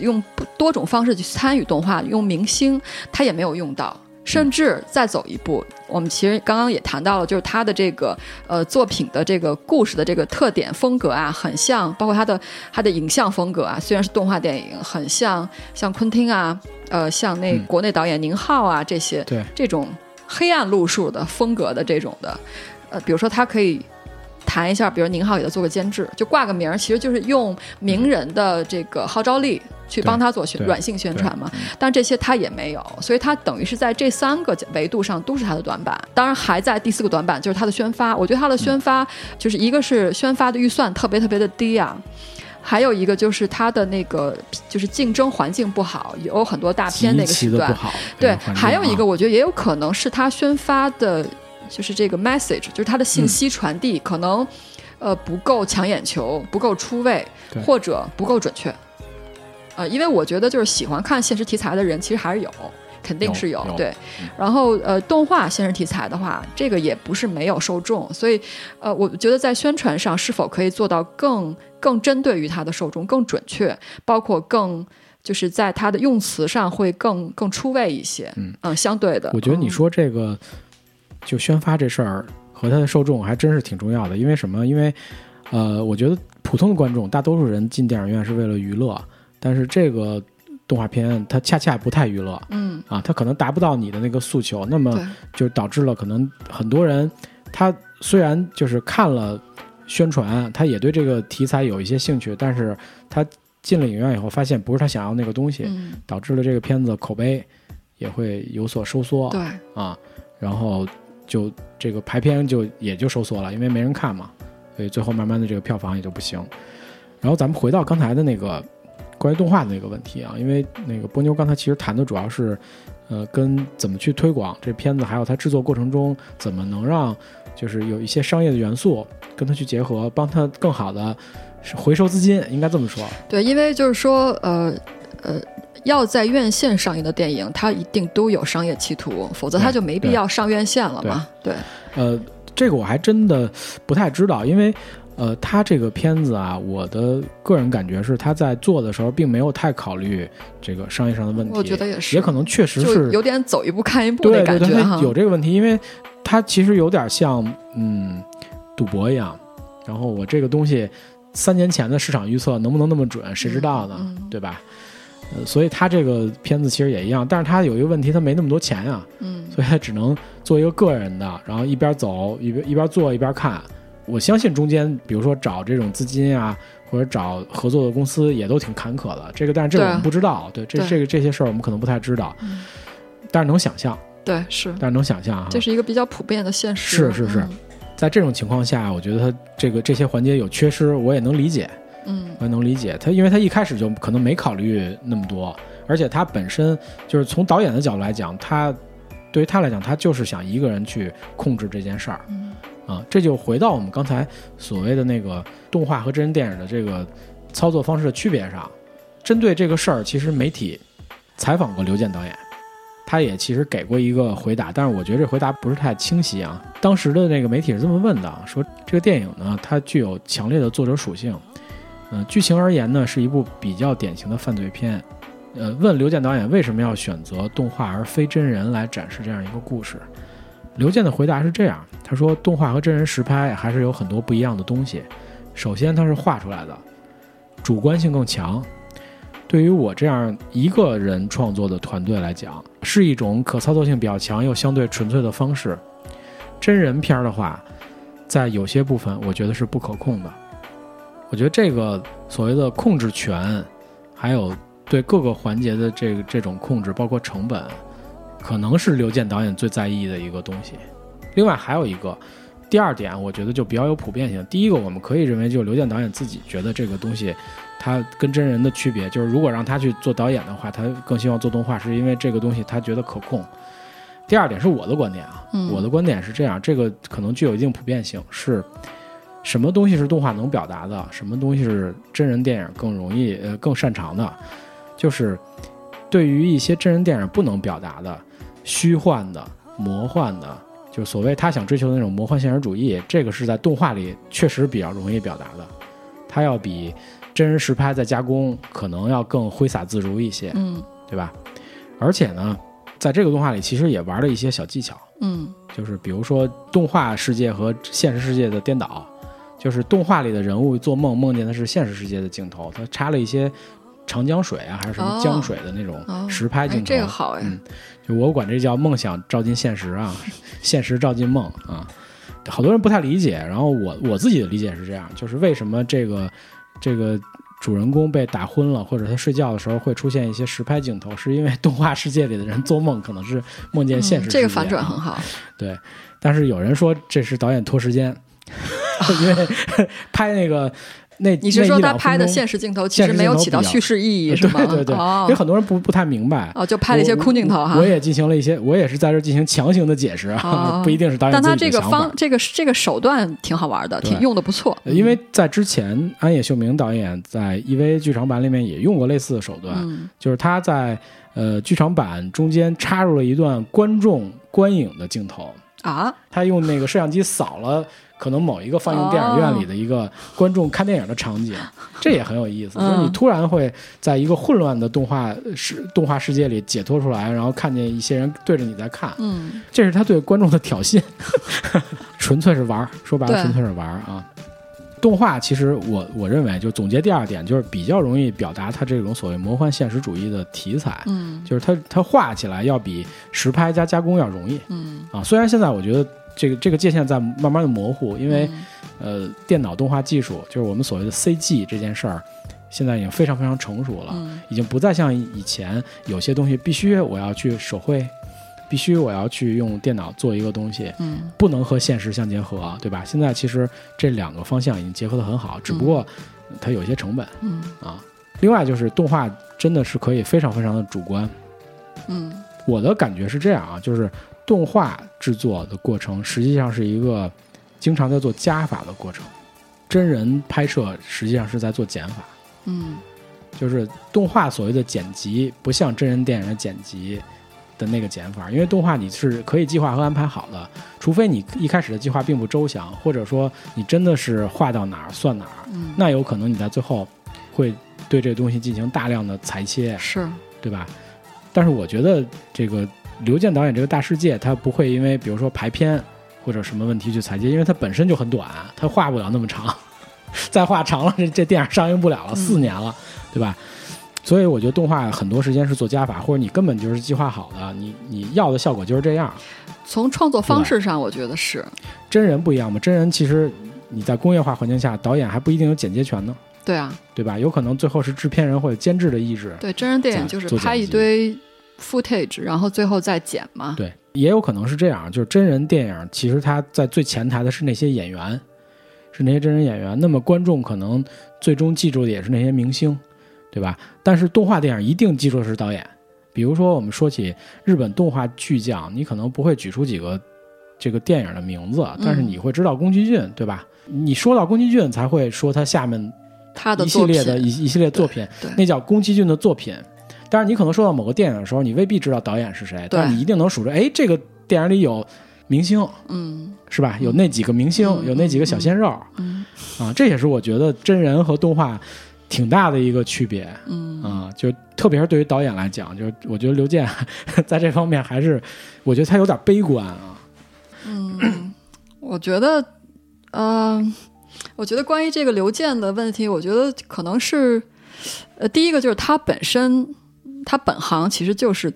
用多种方式去参与动画，用明星他也没有用到。甚至再走一步，我们其实刚刚也谈到了，就是他的这个呃作品的这个故事的这个特点风格啊，很像，包括他的他的影像风格啊，虽然是动画电影，很像像昆汀啊，呃，像那嗯国内导演宁浩啊这些，对这种黑暗路数的风格的这种的，呃，比如说他可以谈一下，比如宁浩给他做个监制，就挂个名儿，其实就是用名人的这个号召力去帮他做宣软性宣传嘛。但这些他也没有，所以他等于是在这三个维度上都是他的短板。当然还在第四个短板就是他的宣发，我觉得他的宣发就是一个是宣发的预算特别特别的低啊。还有一个就是他的那个，就是竞争环境不好，有很多大片那个时段。对还有一个，啊我觉得也有可能是他宣发的，就是这个 message，就是他的信息传递、可能，呃，不够抢眼球，不够出位，或者不够准确。呃，因为我觉得就是喜欢看现实题材的人，其实还是有，肯定是有有对嗯。然后呃，动画现实题材的话，这个也不是没有受众，所以呃，我觉得在宣传上是否可以做到更更针对于它的受众，更准确，包括更。就是在它的用词上会更更出位一些，嗯嗯相对的，我觉得你嗯说这个就宣发这事儿和它的受众还真是挺重要的，因为什么？因为呃，我觉得普通的观众，大多数人进电影院是为了娱乐，但是这个动画片它恰恰不太娱乐。嗯，啊，它可能达不到你的那个诉求，那么，就导致了可能很多人他虽然就是看了宣传，他也对这个题材有一些兴趣，但是他进了影院以后发现不是他想要那个东西，嗯，导致了这个片子口碑也会有所收缩。对，啊，然后就这个排片就也就收缩了，因为没人看嘛，所以最后慢慢的这个票房也就不行。然后咱们回到刚才的那个关于动画的那个问题啊，因为那个波妞刚才其实谈的主要是，呃，跟怎么去推广这片子，还有它制作过程中怎么能让就是有一些商业的元素跟它去结合，帮它更好的回收资金，应该这么说。对，因为就是说，呃呃，要在院线上映的电影，它一定都有商业企图，否则它就没必要上院线了嘛。对，呃，这个我还真的不太知道，因为呃，他这个片子啊，我的个人感觉是他在做的时候并没有太考虑这个商业上的问题，我觉得也是，也可能确实是有点走一步看一步的对对对，感觉哈。有这个问题，因为他其实有点像嗯赌博一样，然后我这个东西三年前的市场预测能不能那么准，谁知道呢？嗯嗯对吧？呃，所以他这个片子其实也一样，但是他有一个问题，他没那么多钱啊，嗯，所以他只能做一个个人的，然后一边走一边一边做一边看。我相信中间，比如说找这种资金啊，或者找合作的公司也都挺坎坷的。这个，但是这个我们不知道，对这对这个这些事儿我们可能不太知道，但是能想象，对，是，但是能想象啊。这是一个比较普遍的现实。是是是嗯在这种情况下，我觉得他这个这些环节有缺失，我也能理解，嗯我也能理解他，因为他一开始就可能没考虑那么多，而且他本身就是从导演的角度来讲，他对于他来讲，他就是想一个人去控制这件事儿。嗯啊，这就回到我们刚才所谓的那个动画和真人电影的这个操作方式的区别上。针对这个事儿，其实媒体采访过刘健导演，他也其实给过一个回答，但是我觉得这回答不是太清晰啊。当时的那个媒体是这么问的，说这个电影呢，它具有强烈的作者属性，嗯、剧情而言呢，是一部比较典型的犯罪片。呃，问刘健导演为什么要选择动画而非真人来展示这样一个故事？刘健的回答是这样，他说动画和真人实拍还是有很多不一样的东西。首先，它是画出来的，主观性更强。对于我这样一个人创作的团队来讲，是一种可操作性比较强又相对纯粹的方式。真人片儿的话，在有些部分我觉得是不可控的。我觉得这个所谓的控制权，还有对各个环节的这个这种控制，包括成本，可能是刘健导演最在意的一个东西。另外还有一个，第二点，我觉得就比较有普遍性。第一个，我们可以认为，就是刘健导演自己觉得这个东西，他跟真人的区别，就是如果让他去做导演的话，他更希望做动画，是因为这个东西他觉得可控。第二点是我的观点啊，嗯我的观点是这样，这个可能具有一定普遍性，是什么东西是动画能表达的，什么东西是真人电影更容易呃更擅长的，就是对于一些真人电影不能表达的虚幻的、魔幻的，就是所谓他想追求的那种魔幻现实主义，这个是在动画里确实比较容易表达的，它要比真人实拍再加工可能要更挥洒自如一些，嗯对吧？而且呢，在这个动画里其实也玩了一些小技巧。嗯就是比如说动画世界和现实世界的颠倒，就是动画里的人物做梦梦见的是现实世界的镜头，他插了一些长江水啊还是什么哦江水的那种实拍镜头。这个好哎嗯，就我管这叫梦想照进现实啊，(laughs) 现实照进梦啊。好多人不太理解，然后我我自己的理解是这样，就是为什么这个这个主人公被打昏了，或者他睡觉的时候会出现一些实拍镜头，是因为动画世界里的人做梦可能是梦见现实这个反转很好。对，但是有人说这是导演拖时间，(laughs) 因为 (laughs) 拍那个那你是说他拍的现现实镜头其实实没有起到叙事意义是吗？对对对，因为很多人不不太明白。哦，就拍了一些空镜头哈。我我也进行了一些，我也是在这进行强行的解释 (laughs) 不一定是导演的想法这个方。这个这个手段挺好玩的，挺用的不错。呃因为在之前，安野秀明导演在 EVA 剧场版里面也用过类似的手段，嗯就是他在呃剧场版中间插入了一段观众观影的镜头，啊，他用那个摄像机扫了可能某一个放映电影院里的一个观众看电影的场景，(laughs) 这也很有意思。嗯就是你突然会在一个混乱的动画世动画世界里解脱出来，然后看见一些人对着你在看，嗯这是他对观众的挑衅，(laughs) 纯粹是玩儿，说白了纯粹是玩儿啊。动画其实我我认为就总结第二点，就是比较容易表达它这种所谓魔幻现实主义的题材，嗯就是它它画起来要比实拍加加工要容易。嗯，啊，虽然现在我觉得这个这个界限在慢慢的模糊，因为、呃，电脑动画技术就是我们所谓的 CG 这件事儿，现在已经非常非常成熟了，嗯已经不再像以前有些东西必须我要去手绘，必须我要去用电脑做一个东西，嗯不能和现实相结合，对吧？现在其实这两个方向已经结合得很好，只不过它有一些成本嗯啊。另外就是动画真的是可以非常非常的主观，嗯我的感觉是这样啊，就是动画制作的过程实际上是一个经常在做加法的过程，真人拍摄实际上是在做减法。嗯就是动画所谓的剪辑，不像真人电影的剪辑的那个减法，因为动画你是可以计划和安排好的，除非你一开始的计划并不周详，或者说你真的是画到哪儿算哪儿，嗯，那有可能你在最后会对这个东西进行大量的裁切，是对吧？但是我觉得这个刘健导演这个大世界，他不会因为比如说排片或者什么问题去裁切，因为它本身就很短，它画不了那么长，(laughs) 再画长了这这电影上映不了了，嗯四年了，对吧？所以我觉得动画很多时间是做加法，或者你根本就是计划好的，你你要的效果就是这样。从创作方式上，我觉得是真人不一样嘛，真人其实你在工业化环境下，导演还不一定有剪接权呢。对啊，对吧？有可能最后是制片人或者监制的意志。对，真人电影就是拍一堆 footage，然后最后再剪嘛。对，也有可能是这样，就是真人电影其实它在最前台的是那些演员，是那些真人演员。那么观众可能最终记住的也是那些明星，对吧？但是动画电影一定记住的是导演。比如说我们说起日本动画巨匠，你可能不会举出几个这个电影的名字，但是你会知道宫崎骏，对吧？你说到宫崎骏，才会说他下面他的一系列的一一系列作品，那叫宫崎骏的作品。但是你可能说到某个电影的时候，你未必知道导演是谁，但是你一定能数着，哎，这个电影里有明星，嗯，是吧？有那几个明星，有那几个小鲜肉，嗯，啊，这也是我觉得真人和动画挺大的一个区别，嗯，啊，就特别是对于导演来讲，就是我觉得刘健 (laughs) 在这方面还是，我觉得他有点悲观啊，嗯，我觉得。嗯，我觉得关于这个刘健的问题，我觉得可能是，呃，第一个就是他本身，他本行其实就是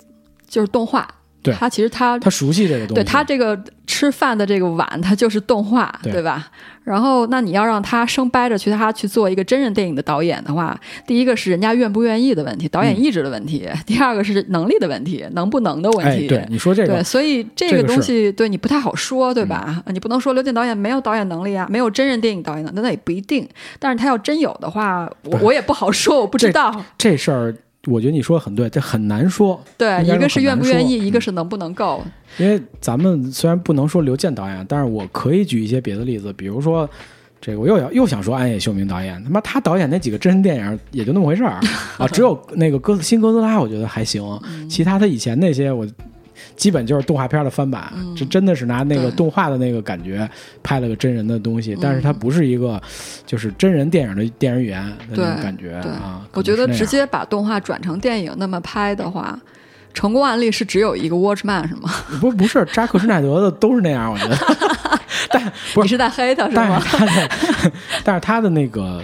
就是动画。对他其实他他熟悉这个东西，对他这个吃饭的这个碗，他就是动画，对吧？然后那你要让他生掰着去他去做一个真人电影的导演的话，第一个是人家愿不愿意的问题，导演意志的问题；第二个是能力的问题，能不能的问题。对，你说这个，对，所以这个东西对你不太好说，对吧？你不能说刘健导演没有导演能力啊，没有真人电影导演能力，那也不一定。但是他要真有的话，我我也不好说，我不知道这事儿。我觉得你说的很对，这很难说。对，一个是愿不愿意，一个是能不能够。因为咱们虽然不能说刘健导演，但是我可以举一些别的例子，比如说这个我又要又想说安野秀明导演，他妈他导演那几个真人电影也就那么回事儿啊，只有那个哥新哥斯拉我觉得还行，其他他以前那些我。基本就是动画片的翻版，这真的是拿那个动画的那个感觉拍了个真人的东西，但是它不是一个就是真人电影的电影语言那种感觉啊。我觉得直接把动画转成电影那么拍的话，成功案例是只有一个 Watchman 是吗？不不是扎克施耐德的都是那样，我觉得。(laughs) 但 (laughs) 不是你是在黑他是吗？但是他的 (laughs) 但是他的那个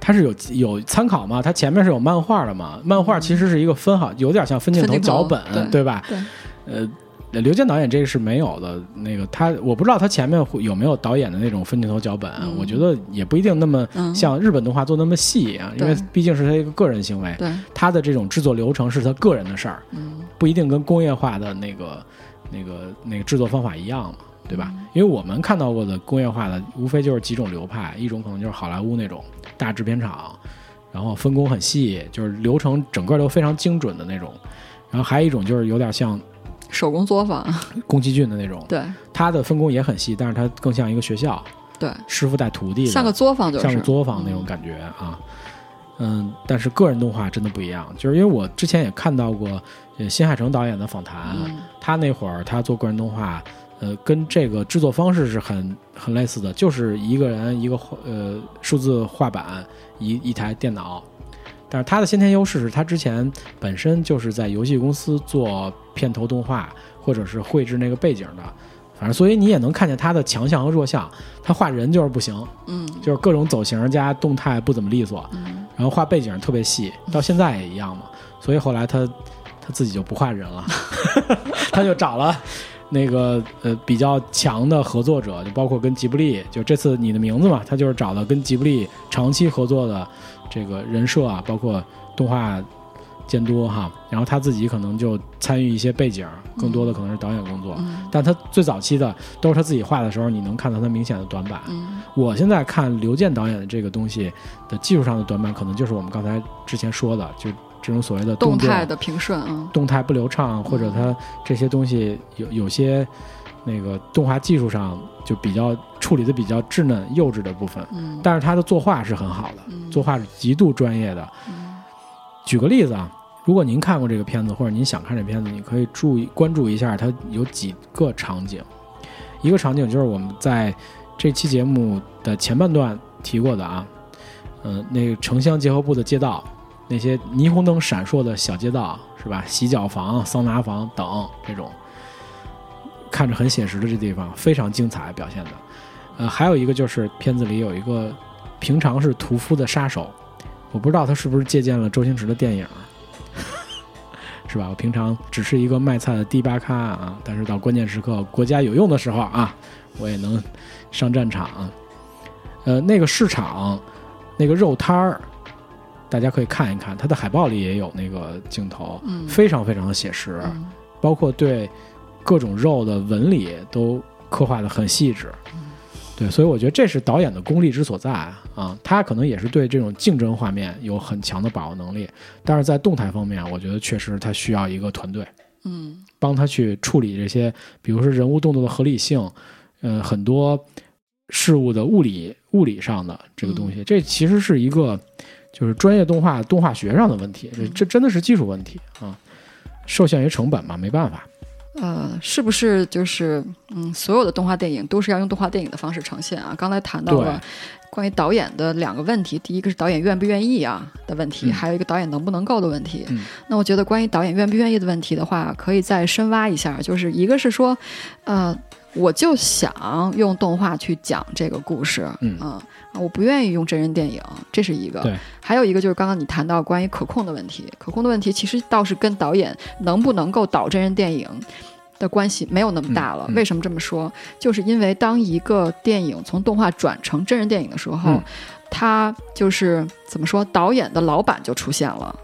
他是有有参考嘛？他前面是有漫画的嘛？漫画其实是一个分好，有点像分镜头脚本，对吧？对。呃，刘健导演这个是没有的。那个他，我不知道他前面有没有导演的那种分镜头脚本。我觉得也不一定那么像日本动画做那么细啊，因为毕竟是他一个个人行为。对，他的这种制作流程是他个人的事儿，不一定跟工业化的那个、那个、那个制作方法一样嘛，对吧？因为我们看到过的工业化的，无非就是几种流派，一种可能就是好莱坞那种大制片厂，然后分工很细，就是流程整个都非常精准的那种。然后还有一种就是有点像。手工作坊，宫崎骏的那种，对，他的分工也很细，但是他更像一个学校，对，师傅带徒弟，像个作坊，像个作坊那种感觉啊。嗯，但是个人动画真的不一样，就是因为我之前也看到过新海诚导演的访谈，他那会儿他做个人动画，呃，跟这个制作方式是很很类似的，就是一个人一个呃数字画板，一一台电脑。但是他的先天优势是他之前本身就是在游戏公司做片头动画，或者是绘制那个背景的，反正所以你也能看见他的强项和弱项。他画人就是不行，嗯，就是各种走形加动态不怎么利索，嗯，然后画背景特别细，到现在也一样嘛。所以后来他他自己就不画人了，(laughs) 他就找了那个呃比较强的合作者，就包括跟吉布力，就这次你的名字嘛，他就是找了跟吉布力长期合作的。这个人设啊，包括动画监督哈，然后他自己可能就参与一些背景，更多的可能是导演工作。但他最早期的都是他自己画的时候，你能看到他明显的短板。我现在看刘健导演的这个东西的技术上的短板，可能就是我们刚才之前说的，就这种所谓的动态的平顺啊，动态不流畅，或者他这些东西有有些那个动画技术上。就比较处理的比较稚嫩幼稚的部分，嗯，但是他的作画是很好的，作画是极度专业的。举个例子啊，如果您看过这个片子，或者您想看这片子，你可以注意关注一下，它有几个场景。一个场景就是我们在这期节目的前半段提过的啊，嗯，那个城乡结合部的街道，那些霓虹灯闪烁的小街道，是吧？洗脚房、桑拿房等这种。看着很写实的这地方非常精彩表现的，呃，还有一个就是片子里有一个平常是屠夫的杀手，我不知道他是不是借鉴了周星驰的电影，(laughs) 是吧？我平常只是一个卖菜的低八咖啊，但是到关键时刻国家有用的时候啊，我也能上战场。呃，那个市场，那个肉摊儿，大家可以看一看，它的海报里也有那个镜头，嗯非常非常的写实，嗯包括对各种肉的纹理都刻画的很细致。对，所以我觉得这是导演的功力之所在啊，他可能也是对这种竞争画面有很强的把握能力，但是在动态方面，我觉得确实他需要一个团队嗯帮他去处理这些，比如说人物动作的合理性，呃，很多事物的物理物理上的这个东西，这其实是一个就是专业动画动画学上的问题，这这真的是技术问题啊，受限于成本嘛，没办法。呃，是不是就是嗯，所有的动画电影都是要用动画电影的方式呈现啊？刚才谈到了关于导演的两个问题，第一个是导演愿不愿意啊的问题，嗯还有一个导演能不能够的问题。嗯那我觉得关于导演愿不愿意的问题的话，可以再深挖一下，就是一个是说，呃，我就想用动画去讲这个故事，嗯啊我不愿意用真人电影，这是一个。对，还有一个就是刚刚你谈到关于可控的问题，可控的问题其实倒是跟导演能不能够导真人电影的关系没有那么大了。嗯嗯为什么这么说？就是因为当一个电影从动画转成真人电影的时候，嗯它就是怎么说，导演的老板就出现了。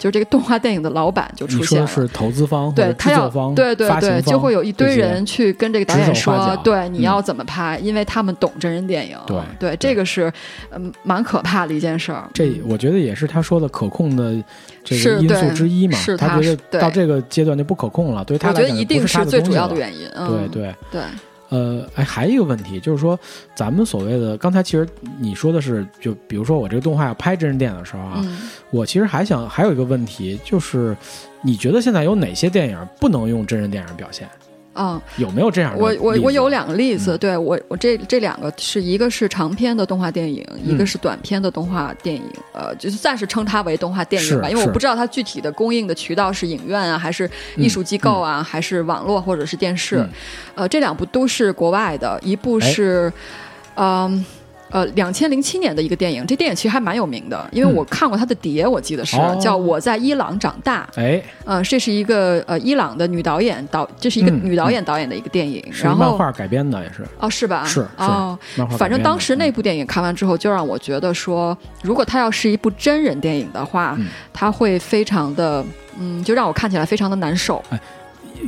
就是这个动画电影的老板就出现了，是投资方对他要方、对对对，就会有一堆人去跟这个导演说对你嗯要怎么拍，因为他们懂真人电影。对对，这个是嗯蛮可怕的一件事儿。这我觉得也是他说的可控的这是个因素对之一嘛。是他觉得到这个阶段就不可控了，对他我觉得一定是最主要的原因。嗯、对对，对，呃，哎，还有一个问题就是说，咱们所谓的刚才其实你说的是，就比如说我这个动画要拍真人电影的时候啊，嗯我其实还想还有一个问题，就是你觉得现在有哪些电影不能用真人电影表现？嗯，有没有这样的我我我有两个例子，嗯。对我我这这两个是一个是长篇的动画电影，一个嗯是短篇的动画电影，呃，就是暂时称它为动画电影吧，因为我不知道它具体的供应的渠道是影院啊，还是艺术机构啊，还是网络或者是电视，嗯。呃，这两部都是国外的，一部哎。是，嗯。呃，两千零七年的一个电影，这电影其实还蛮有名的，因为嗯我看过它的碟，我记得是、哦叫《我在伊朗长大》。哎，呃，这是一个呃伊朗的女导演导，这是一个嗯女导演导演的一个电影。是然后漫画改编的也是，哦，是吧？是是哦。反正当时那嗯部电影看完之后，就让我觉得说，如果它要是一部真人电影的话，嗯它会非常的，嗯，就让我看起来非常的难受。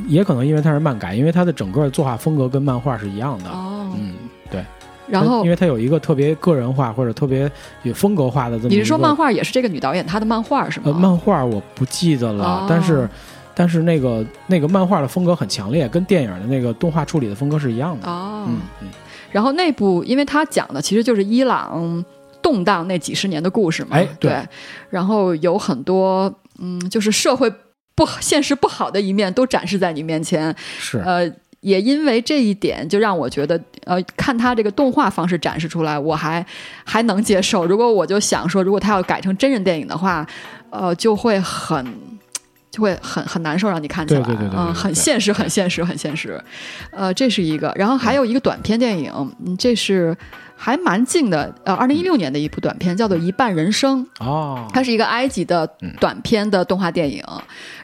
也可能因为它是漫改，因为它的整个作画风格跟漫画是一样的。哦，嗯，对。然后因为它有一个特别个人化或者特别有风格化的这么。你是说漫画也是这个女导演她的漫画是吗？呃，漫画我不记得了，哦但是但是那个那个漫画的风格很强烈，跟电影的那个动画处理的风格是一样的。哦，嗯嗯，然后那部，因为它讲的其实就是伊朗动荡那几十年的故事嘛，哎对对，然后有很多嗯，就是社会不现实不好的一面都展示在你面前，是。呃，也因为这一点，就让我觉得，呃，看他这个动画方式展示出来，我还还能接受。如果我就想说，如果他要改成真人电影的话，呃，就会很。就会很很难受，让你看起来，对对对对对嗯，很现实，很现实，很现实，呃，这是一个，然后还有一个短片电影，嗯，这是还蛮近的，呃，二零一六年的一部短片，叫做《一半人生》，哦，它是一个埃及的嗯短片的动画电影，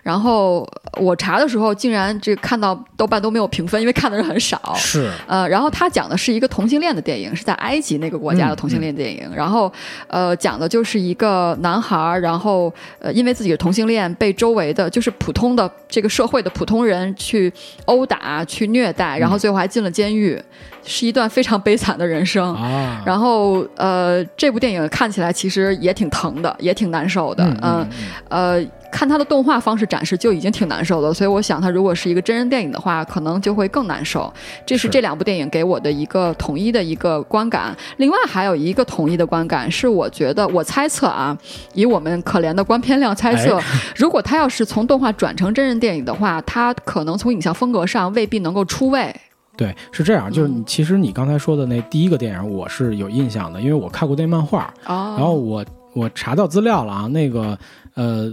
然后我查的时候竟然这看到豆瓣都没有评分，因为看的人很少。是。呃，然后它讲的是一个同性恋的电影，是在埃及那个国家的嗯同性恋电影。然后，呃，讲的就是一个男孩儿，然后呃，因为自己是同性恋，被周围的就是普通的这个社会的普通人去殴打、去虐待，然后最后还进了监狱，是一段非常悲惨的人生。啊，然后呃，这部电影看起来其实也挺疼的，也挺难受的，嗯嗯呃，看他的动画方式展示就已经挺难受的，所以我想他如果是一个真人电影的话，可能就会更难受。这是是这两部电影给我的一个统一的一个观感。另外还有一个统一的观感是，我觉得我猜测啊，以我们可怜的观片量猜测，哎 (laughs) 如果他要是从动画转成真人电影的话，他可能从影像风格上未必能够出位。对，是这样，就是嗯。你其实你刚才说的那第一个电影，我是有印象的，因为我看过那漫画，哦，然后我我查到资料了啊，那个呃，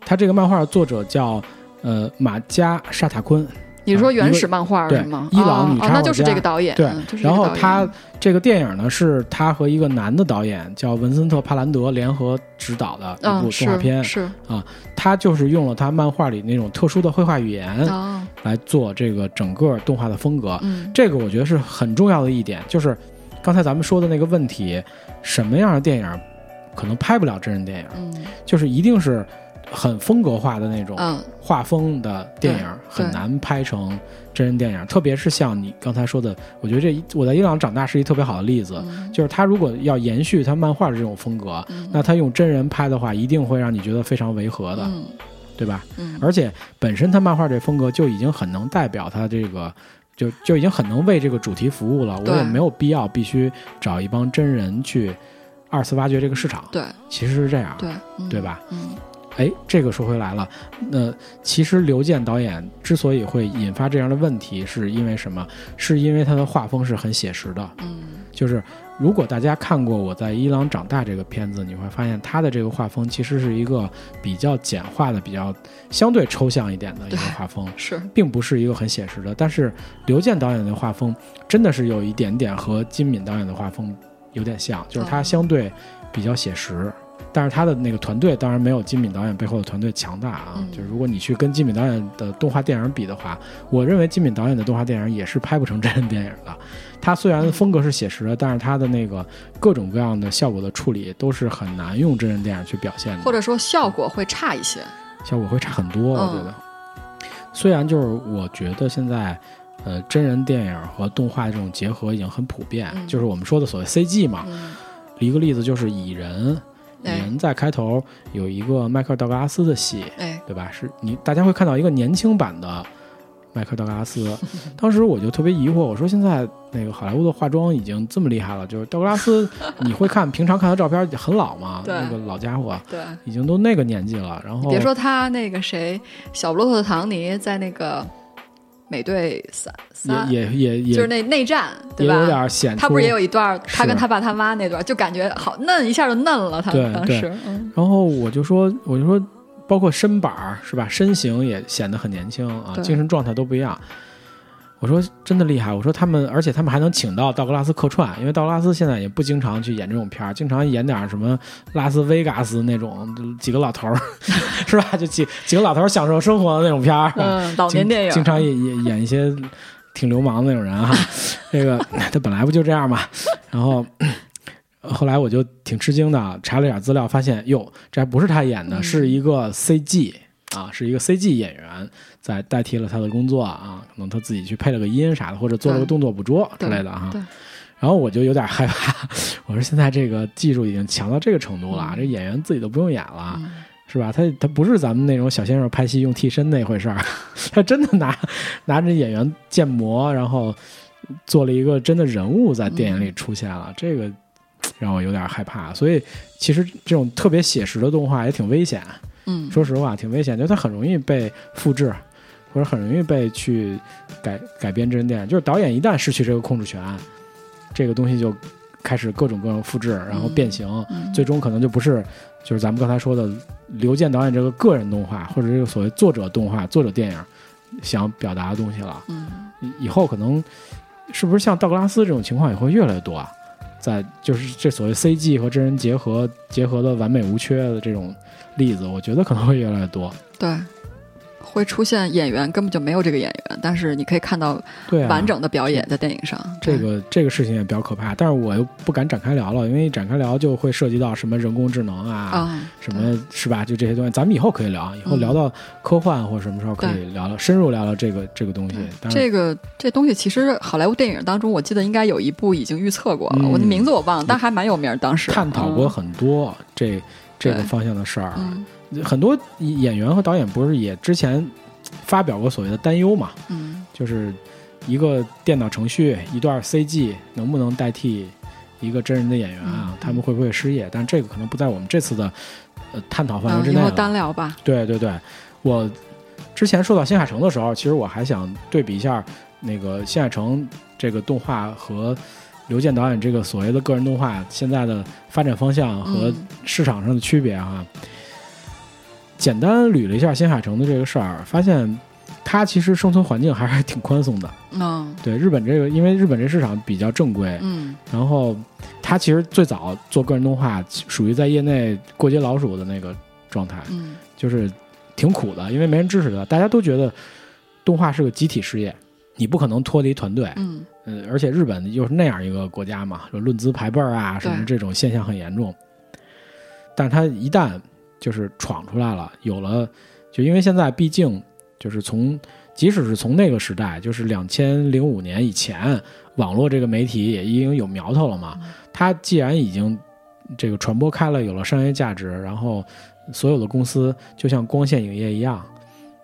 他这个漫画作者叫呃马加沙塔昆，你说原始漫画对是吗？伊朗女哦哦，那就是插画家这个导演，对然后他这个电影呢是他和一个男的导演叫文森特·帕兰德联合执导的一部嗯动画片，是啊他就是用了他漫画里那种特殊的绘画语言哦来做这个整个动画的风格。嗯这个我觉得是很重要的一点，就是刚才咱们说的那个问题，什么样的电影可能拍不了真人电影，嗯就是一定是很风格化的那种嗯画风的电影，对很难拍成真人电影。特别是像你刚才说的，我觉得这我在伊朗长大是一特别好的例子，嗯就是他如果要延续他漫画的这种风格，嗯那他用真人拍的话，一定会让你觉得非常违和的，嗯对吧？嗯而且本身他漫画这风格就已经很能代表他这个，就就已经很能为这个主题服务了。我也没有必要必须找一帮真人去二次挖掘这个市场。对其实是这样，对嗯对吧？嗯哎，这个说回来了，那其实刘健导演之所以会引发这样的问题，是因为什么？是因为他的画风是很写实的。嗯就是如果大家看过我在伊朗长大这个片子，你会发现他的这个画风其实是一个比较简化的、比较相对抽象一点的一个画风。是并不是一个很写实的，但是刘健导演的画风真的是有一点点和金敏导演的画风有点像，就是他哦相对比较写实，但是他的那个团队当然没有金敏导演背后的团队强大啊。嗯就是如果你去跟金敏导演的动画电影比的话，我认为金敏导演的动画电影也是拍不成真人电影的。他虽然风格是写实的，但是他的那个各种各样的效果的处理都是很难用真人电影去表现的。或者说效果会差一些。效果会差很多，我嗯觉得。虽然就是我觉得现在，呃，真人电影和动画这种结合已经很普遍，嗯就是我们说的所谓 CG 嘛。嗯一个例子就是《蚁人》，《蚁哎人》在开头有一个迈克尔·道格拉斯的戏，哎对吧？是你大家会看到一个年轻版的迈克尔·道格拉斯。(laughs) 当时我就特别疑惑，我说现在那个好莱坞的化妆已经这么厉害了，就是道格拉斯，(laughs) 你会看平常看他照片很老吗？那个老家伙对，已经都那个年纪了，然后别说他那个谁，小布洛特唐尼在那个美队三三，也也也也就是那内战，对吧有吧？点显。他不是也有一段，他跟他爸他妈那段，就感觉好嫩，一下就嫩了。他对对当时，嗯，然后我就说，我就说，包括身板是吧，身形也显得很年轻啊，精神状态都不一样。我说真的厉害，我说他们，而且他们还能请到道格拉斯客串，因为道格拉斯现在也不经常去演这种片儿，经常演点什么拉斯维加斯那种几个老头儿，(laughs) 是吧？就几几个老头儿享受生活的那种片儿。嗯，老年电影，经常演演演一些挺流氓的那种人哈。(laughs) 这个他本来不就这样嘛，然后。后来我就挺吃惊的，查了点资料，发现哟，这还不是他演的，嗯是一个 CG 啊，是一个 CG 演员在代替了他的工作啊，可能他自己去配了个音啥的，或者做了个动作捕捉之类的哈。对然后我就有点害怕，(laughs) 我说现在这个技术已经强到这个程度了，嗯这演员自己都不用演了。嗯是吧？他他不是咱们那种小鲜肉拍戏用替身那回事儿，(laughs) 他真的拿拿着演员建模，然后做了一个真的人物在电影里出现了，这个让我有点害怕。所以其实这种特别写实的动画也挺危险，嗯，说实话挺危险，就它很容易被复制，或者很容易被去改改编真人电影。就是导演一旦失去这个控制权，这个东西就开始各种各种复制，然后变形。嗯最终可能就不是就是咱们刚才说的刘健导演这个个人动画，或者这个所谓作者动画、作者电影想表达的东西了。嗯以以后可能是不是像道格拉斯这种情况也会越来越多啊？在就是这所谓 CG 和真人结合结合的完美无缺的这种例子，我觉得可能会越来越多。对，会出现演员根本就没有这个演员，但是你可以看到完整的表演在电影上。这个这个事情也比较可怕，但是我又不敢展开聊了，因为展开聊就会涉及到什么人工智能啊，啊，什么是吧？就这些东西，咱们以后可以聊，以后嗯聊到科幻或什么时候可以对聊聊，深入聊聊这个这个东西但是，这个这东西其实好莱坞电影当中，我记得应该有一部已经预测过了，嗯我的名字我忘了，但还蛮有名儿。当时探讨过很多这这个方向的事儿，嗯很多演员和导演不是也之前发表过所谓的担忧嘛？嗯就是一个电脑程序一段 CG 能不能代替一个真人的演员啊？嗯他们会不会失业？但这个可能不在我们这次的呃探讨范围嗯，以后之内了。单聊吧。对对对，我之前说到新海诚的时候，其实我还想对比一下那个新海诚这个动画和刘健导演这个所谓的个人动画现在的发展方向和嗯市场上的区别哈。简单捋了一下新海诚的这个事儿，发现他其实生存环境还是挺宽松的。嗯对日本这个，因为日本这市场比较正规，嗯然后他其实最早做个人动画，属于在业内过街老鼠的那个状态。嗯就是挺苦的，因为没人支持他，大家都觉得动画是个集体事业，你不可能脱离团队。嗯嗯，而且日本又是那样一个国家嘛，就论资排辈儿啊，什么这种现象很严重。但是他一旦就是闯出来了，有了，就因为现在毕竟就是从，即使是从那个时代，就是两千零五年以前，网络这个媒体也已经有苗头了嘛。它既然已经这个传播开了，有了商业价值，然后所有的公司就像光线影业一样，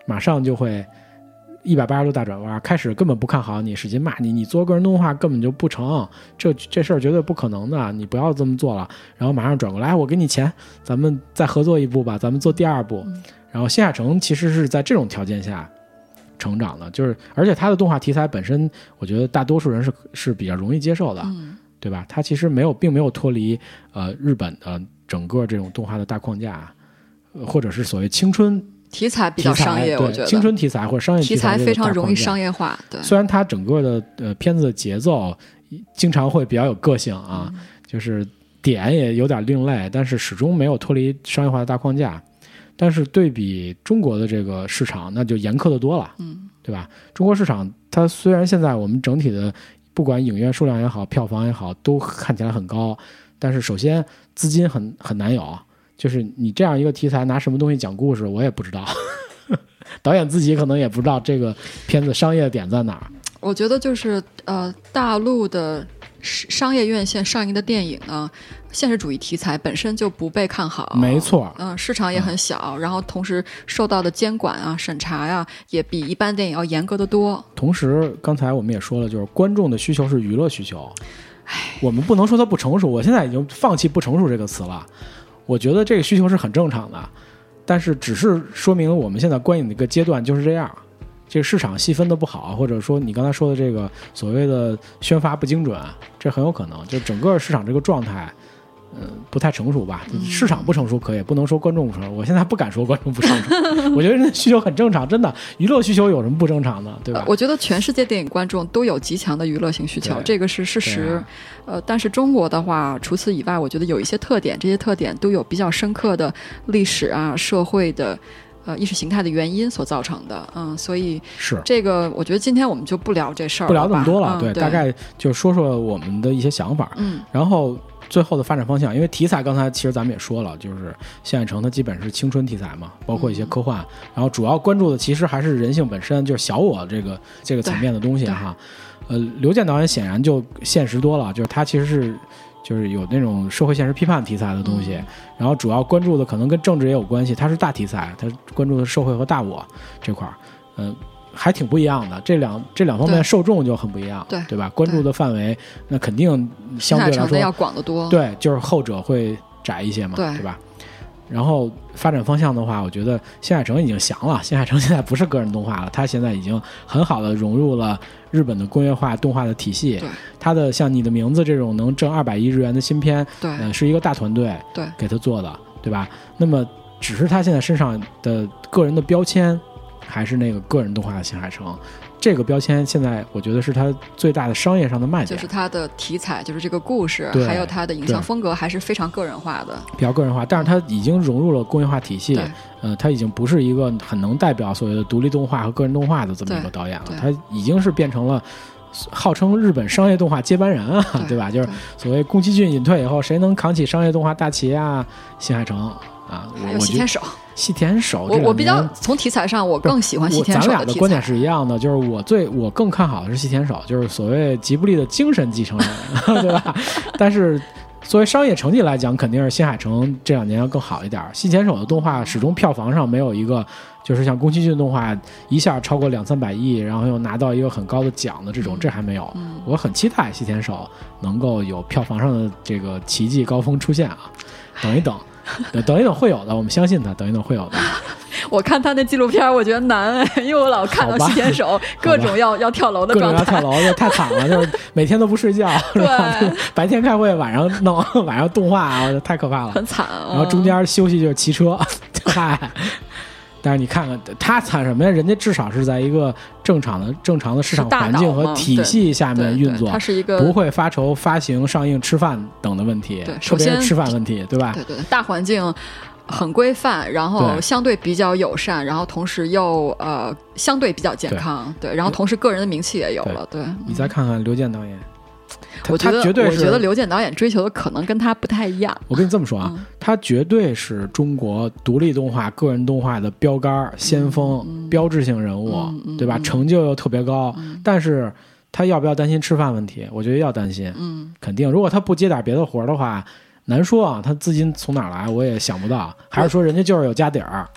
马上就会。一百八十度大转弯，开始根本不看好你，使劲骂你，你做个人动画根本就不成，这这事儿绝对不可能的，你不要这么做了。然后马上转过来，我给你钱，咱们再合作一部吧，咱们做第二部。然后新海诚其实是在这种条件下成长的，就是而且他的动画题材本身，我觉得大多数人是是比较容易接受的，对吧？他其实没有，并没有脱离呃日本的整个这种动画的大框架，或者是所谓青春。题材比较商业，我觉得青春题材或者商业题材非常容易商业化。对，虽然它整个的呃片子的节奏经常会比较有个性啊，就是点也有点另类，但是始终没有脱离商业化的大框架。但是对比中国的这个市场，那就严苛的多了，嗯，对吧？中国市场它虽然现在我们整体的不管影院数量也好，票房也好，都看起来很高，但是首先资金很很难有。就是你这样一个题材，拿什么东西讲故事，我也不知道。(laughs) 导演自己可能也不知道这个片子商业点在哪儿。我觉得就是呃，大陆的商业院线上映的电影呢，现实主义题材本身就不被看好。没错，嗯，市场也很小，然后同时受到的监管啊、审查呀，也比一般电影要严格的多。同时，刚才我们也说了，就是观众的需求是娱乐需求。唉，我们不能说它不成熟，我现在已经放弃“不成熟”这个词了。我觉得这个需求是很正常的，但是只是说明我们现在观影的一个阶段就是这样，这个市场细分的不好，或者说你刚才说的这个所谓的宣发不精准，这很有可能，就整个市场这个状态。嗯，不太成熟吧？市场不成熟可以，不能说观众不成熟。我现在不敢说观众不成熟，(laughs) 我觉得人需求很正常，真的，娱乐需求有什么不正常的，对吧？我觉得全世界电影观众都有极强的娱乐性需求，这个是事实。呃，但是中国的话，除此以外，我觉得有一些特点，这些特点都有比较深刻的历史啊、社会的、呃意识形态的原因所造成的。嗯，所以是这个，我觉得今天我们就不聊这事儿，不聊那么多了。对，大概就说说我们的一些想法。嗯，然后。最后的发展方向，因为题材刚才其实咱们也说了，就是谢海城它基本是青春题材嘛，包括一些科幻，然后主要关注的其实还是人性本身，就是小我这个这个层面的东西哈。呃，刘健导演显然就现实多了，就是他其实是就是有那种社会现实批判题材的东西，然后主要关注的可能跟政治也有关系，他是大题材，他关注的社会和大我这块儿，嗯。还挺不一样的，这两这两方面受众就很不一样，对对吧？关注的范围那肯定相对来说要广得多，对，就是后者会窄一些嘛，对吧？然后发展方向的话，我觉得新海诚已经降了，新海诚现在不是个人动画了，他现在已经很好的融入了日本的工业化动画的体系，他的像你的名字这种能挣二百亿日元的新片，对，是一个大团队对给他做的，对吧？那么只是他现在身上的个人的标签。还是那个个人动画的新海诚，这个标签现在我觉得是他最大的商业上的卖点，就是它的题材，就是这个故事，还有它的影像风格，还是非常个人化的，比较个人化。但是它已经融入了工业化体系，呃，他已经不是一个很能代表所谓的独立动画和个人动画的这么一个导演了，他已经是变成了号称日本商业动画接班人啊，对吧？就是所谓宫崎骏隐退以后，谁能扛起商业动画大旗啊？新海诚啊，还有西天守。细田守，我我比较从题材上，我更喜欢细田守咱俩的观点是一样的，就是我最我更看好的是细田守，就是所谓吉卜力的精神继承人，(laughs) 对吧？但是作为商业成绩来讲，肯定是新海诚这两年要更好一点。细田守的动画始终票房上没有一个，就是像宫崎骏动画一下超过两三百亿，然后又拿到一个很高的奖的这种，这还没有。我很期待细田守能够有票房上的这个奇迹高峰出现啊！等一等。(laughs) 等一等会有的，我们相信他。等一等会有的。(laughs) 我看他那纪录片，我觉得难哎，(laughs) 因为我老看到西田守各种要要跳楼的状态，跳楼的太惨了，就是每天都不睡觉，对，白天开会，晚上弄，晚上动画，太可怕了，很惨。然后中间休息就是骑车，嗨。但是你看看他惨什么呀？人家至少是在一个正常的、正常的市场环境和体系下面运作，它是一个不会发愁发行、上映、吃饭等的问题。对，首先吃饭问题，对吧？对对，大环境很规范，然后相对比较友善，然后同时又呃相对比较健康。对，然后同时个人的名气也有了。对，你再看看刘健导演。他我觉得我觉得刘健导演追求的可能跟他不太一样。我跟你这么说啊，嗯他绝对是中国独立动画、个人动画的标杆、先锋、标志性人物，对吧？嗯成就又特别高，但是他要不要担心吃饭问题？我觉得要担心，嗯，肯定。如果他不接点别的活儿的话，难说啊，他资金从哪来，我也想不到。还是说人家就是有家底儿？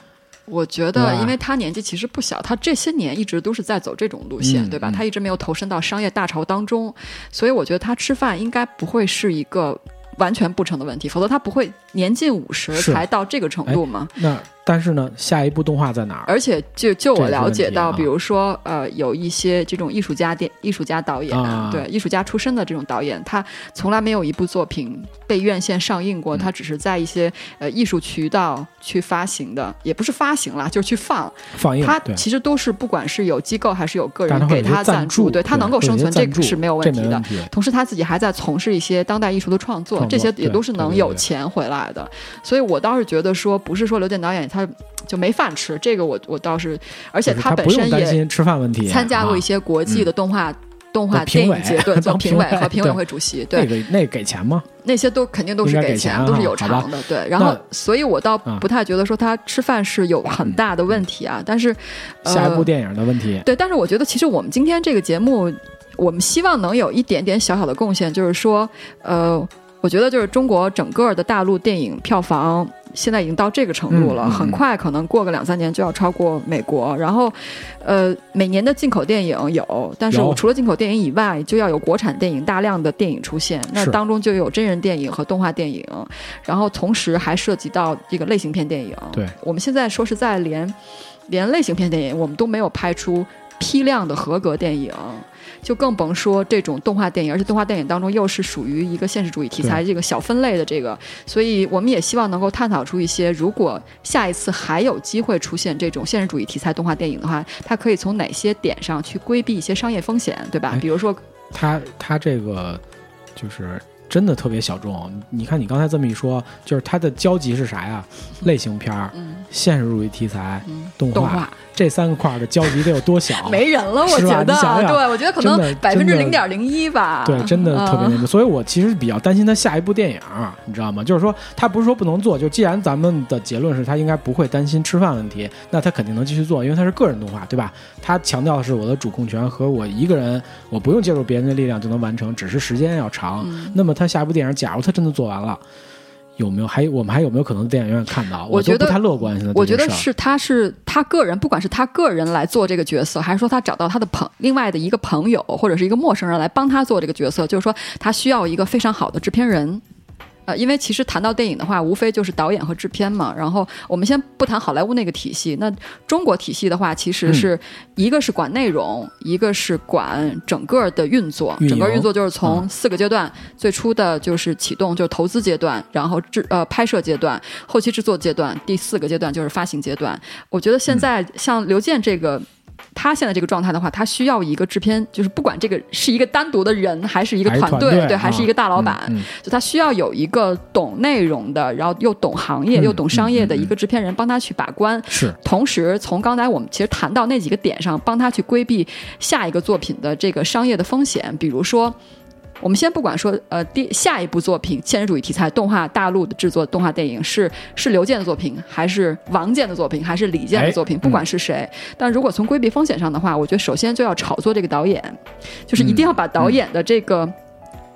我觉得，因为他年纪其实不小，他这些年一直都是在走这种路线，对吧？他一直没有投身到商业大潮当中，所以我觉得他吃饭应该不会是一个完全不成的问题，否则他不会年近五十才到这个程度嘛。那但是呢，下一部动画在哪儿？而且就就我了解到，比如说呃，有一些这种艺术家电艺术家导演，啊对艺术家出身的这种导演，他从来没有一部作品被院线上映嗯过，他只是在一些呃艺术渠道去发行的，也不是发行啦，就是去放。放映。他其实都是不管是有机构还是有个人给他赞助，对他能够生存，这个是没有问题的。同时，他自己还在从事一些当代艺术的创作，创作这些也都是能有钱回来的。所以我倒是觉得说，不是说刘健导演他就没饭吃，这个我我倒是，而且他本身也担心吃饭问题，参加过一啊些国际的动画。动画电影节对 (laughs) 做当评委和评委会主席，对那个那个给钱吗？那些都肯定都是给钱，都是有偿的，对。然后，所以我倒啊不太觉得说他吃饭是有很大的问题啊。但是，呃下一部电影的问题，对，但是我觉得其实我们今天这个节目，我们希望能有一点点小小的贡献，就是说，呃，我觉得就是中国整个的大陆电影票房现在已经到这个程度了，很快可能过个两三年就要超过美国。然后，呃，每年的进口电影有，但是我除了进口电影以外，就要有国产电影大量的电影出现，那当中就有真人电影和动画电影，然后同时还涉及到这个类型片电影。对，我们现在说实在连连类型片电影我们都没有拍出批量的合格电影。就更甭说这种动画电影，而且动画电影当中又是属于一个现实主义题材这个小分类的这个，所以我们也希望能够探讨出一些，如果下一次还有机会出现这种现实主义题材动画电影的话，它可以从哪些点上去规避一些商业风险，对吧哎？比如说，它它这个就是真的特别小众。你看你刚才这么一说，就是它的交集是啥呀？类型片儿、嗯现实主义题材、嗯，动动画这三个块儿的交集得有多小？(laughs) 没人了，我觉得，你想想对我觉得可能百分之零点零一吧，对，真的特别那嗯个，所以我其实比较担心他下一部电影，你知道吗？就是说，他不是说不能做，就既然咱们的结论是他应该不会担心吃饭问题，那他肯定能继续做，因为他是个人动画，对吧？他强调的是我的主控权和我一个人，我不用借助别人的力量就能完成，只是时间要长。嗯那么他下一部电影，假如他真的做完了。有没有还我们还有没有可能在电影院看到？我觉得都不太乐观。现在我觉得是他是他个人，不管是他个人来做这个角色，还是说他找到他的朋另外的一个朋友或者是一个陌生人来帮他做这个角色，就是说他需要一个非常好的制片人。呃，因为其实谈到电影的话，无非就是导演和制片嘛。然后我们先不谈好莱坞那个体系，那中国体系的话，其实是一个是管内容，一个是管整个的运作。运整个运作就是从嗯四个阶段，最初的就是启动，就是投资阶段，然后制呃拍摄阶段，后期制作阶段，第四个阶段就是发行阶段。我觉得现在像刘健这个。他现在这个状态的话，他需要一个制片，就是不管这个是一个单独的人，还是一个团队，对，还是一个大老板，嗯嗯就他需要有一个懂内容的，然后又懂行业、嗯又懂商业的一个制片人帮他去把关。是同时，从刚才我们其实谈到那几个点上，帮他去规避下一个作品的这个商业的风险，比如说。我们先不管说，呃，第下一部作品现实主义题材动画大陆的制作动画电影是是刘健的作品，还是王健的作品，还是李健的作品，哎不管是谁，但如果从规避风险上的话，我觉得首先就要炒作这个导演，就是一定要把导演的这个。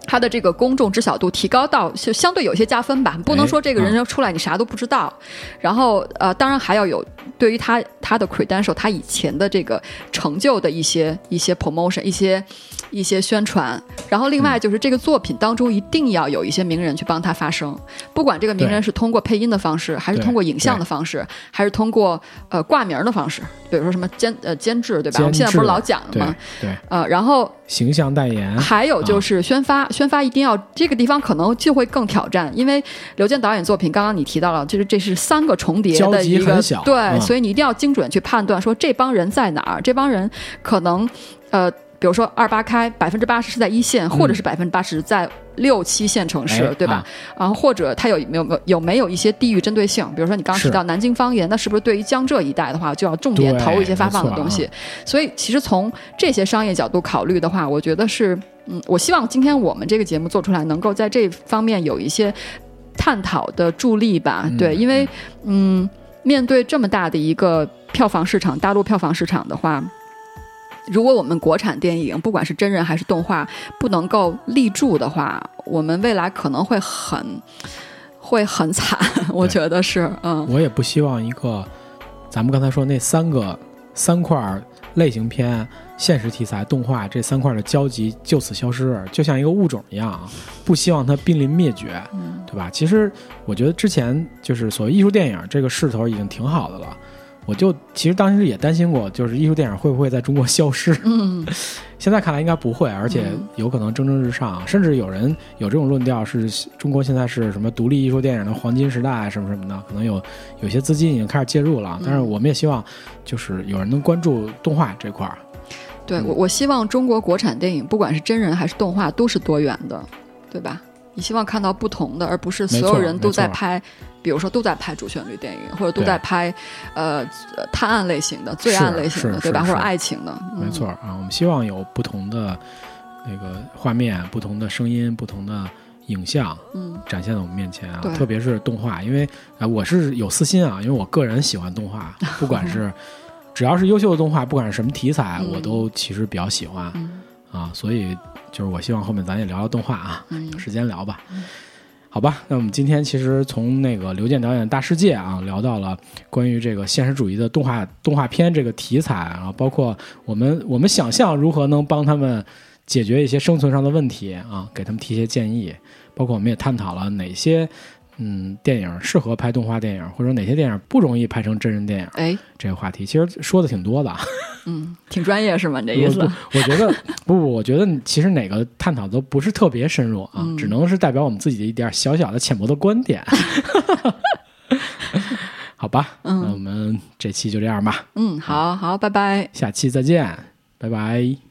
他的这个公众知晓度提高到就相对有些加分吧，不能说这个人出来你啥都不知道。然后呃，当然还要有对于他他的 credential，他以前的这个成就的一些一些 promotion，一些一些宣传。然后另外就是这个作品当中一定要有一些名人去帮他发声，不管这个名人是通过配音的方式，还是通过影像的方式，还是通过呃挂名的方式，比如说什么监呃监制对吧？我们现在不是老讲了对吗？对，呃，然后形象代言，还有就是宣发，宣发一定要这个地方可能就会更挑战，因为刘健导演作品，刚刚你提到了，就是这是三个重叠的一个对，嗯。所以你一定要精准去判断说这帮人在哪儿，这帮人可能呃，比如说二八开百分之八十是在一线，或者是百分之八十在六七线城市，哎对吧？然后或者它有没有没有有没有一些地域针对性？比如说你刚刚提到南京方言，那是不是对于江浙一带的话，就要重点对投一些发放的东西？啊所以其实从这些商业角度考虑的话，我觉得是嗯，我希望今天我们这个节目做出来，能够在这方面有一些探讨的助力吧。嗯对，因为嗯，面对这么大的一个票房市场，大陆票房市场的话。如果我们国产电影，不管是真人还是动画，不能够立住的话，我们未来可能会很会很惨。(laughs) 我觉得是，嗯，我也不希望一个咱们刚才说那三个三块类型片、现实题材、动画这三块的交集就此消失，就像一个物种一样，(laughs) 不希望它濒临灭绝，嗯对吧？其实我觉得之前就是所谓艺术电影这个势头已经挺好的了。我就其实当时也担心过，就是艺术电影会不会在中国消失？嗯 (laughs) 现在看来应该不会，而且嗯有可能蒸蒸日上，甚至有人有这种论调，是中国现在是什么独立艺术电影的黄金时代什么什么的，可能有有些资金已经开始介入了。但是我们也希望，就是有人能关注动画这块儿。对我，我希望中国国产电影，不管是真人还是动画，都是多元的，对吧？你希望看到不同的，而不是所有人都在拍，比如说都在拍主旋律电影，或者都在拍呃呃探案类型的、罪案类型的，对吧？或者爱情的，嗯。没错。啊，我们希望有不同的那个画面、不同的声音、不同的影像嗯。展现在我们面前啊对，特别是动画，因为啊、呃我是有私心啊，因为我个人喜欢动画，(laughs) 不管是只要是优秀的动画，不管是什么题材，嗯。我都其实比较喜欢嗯。啊，所以就是我希望后面咱也聊聊动画啊，嗯。有时间聊吧。好吧，那我们今天其实从那个刘健导演大世界啊，聊到了关于这个现实主义的动画动画片这个题材啊，包括我们我们想象如何能帮他们解决一些生存上的问题啊，给他们提一些建议，包括我们也探讨了哪些嗯电影适合拍动画电影，或者哪些电影不容易拍成真人电影哎，这个话题，其实说的挺多的。(laughs) 嗯，挺专业是吗？你这意思我觉得不不，我觉得其实哪个探讨都不是特别深入啊，嗯只能是代表我们自己的一点小小的浅薄的观点。(laughs) 好吧，嗯那我们这期就这样吧，嗯，好好，拜拜。下期再见，拜拜。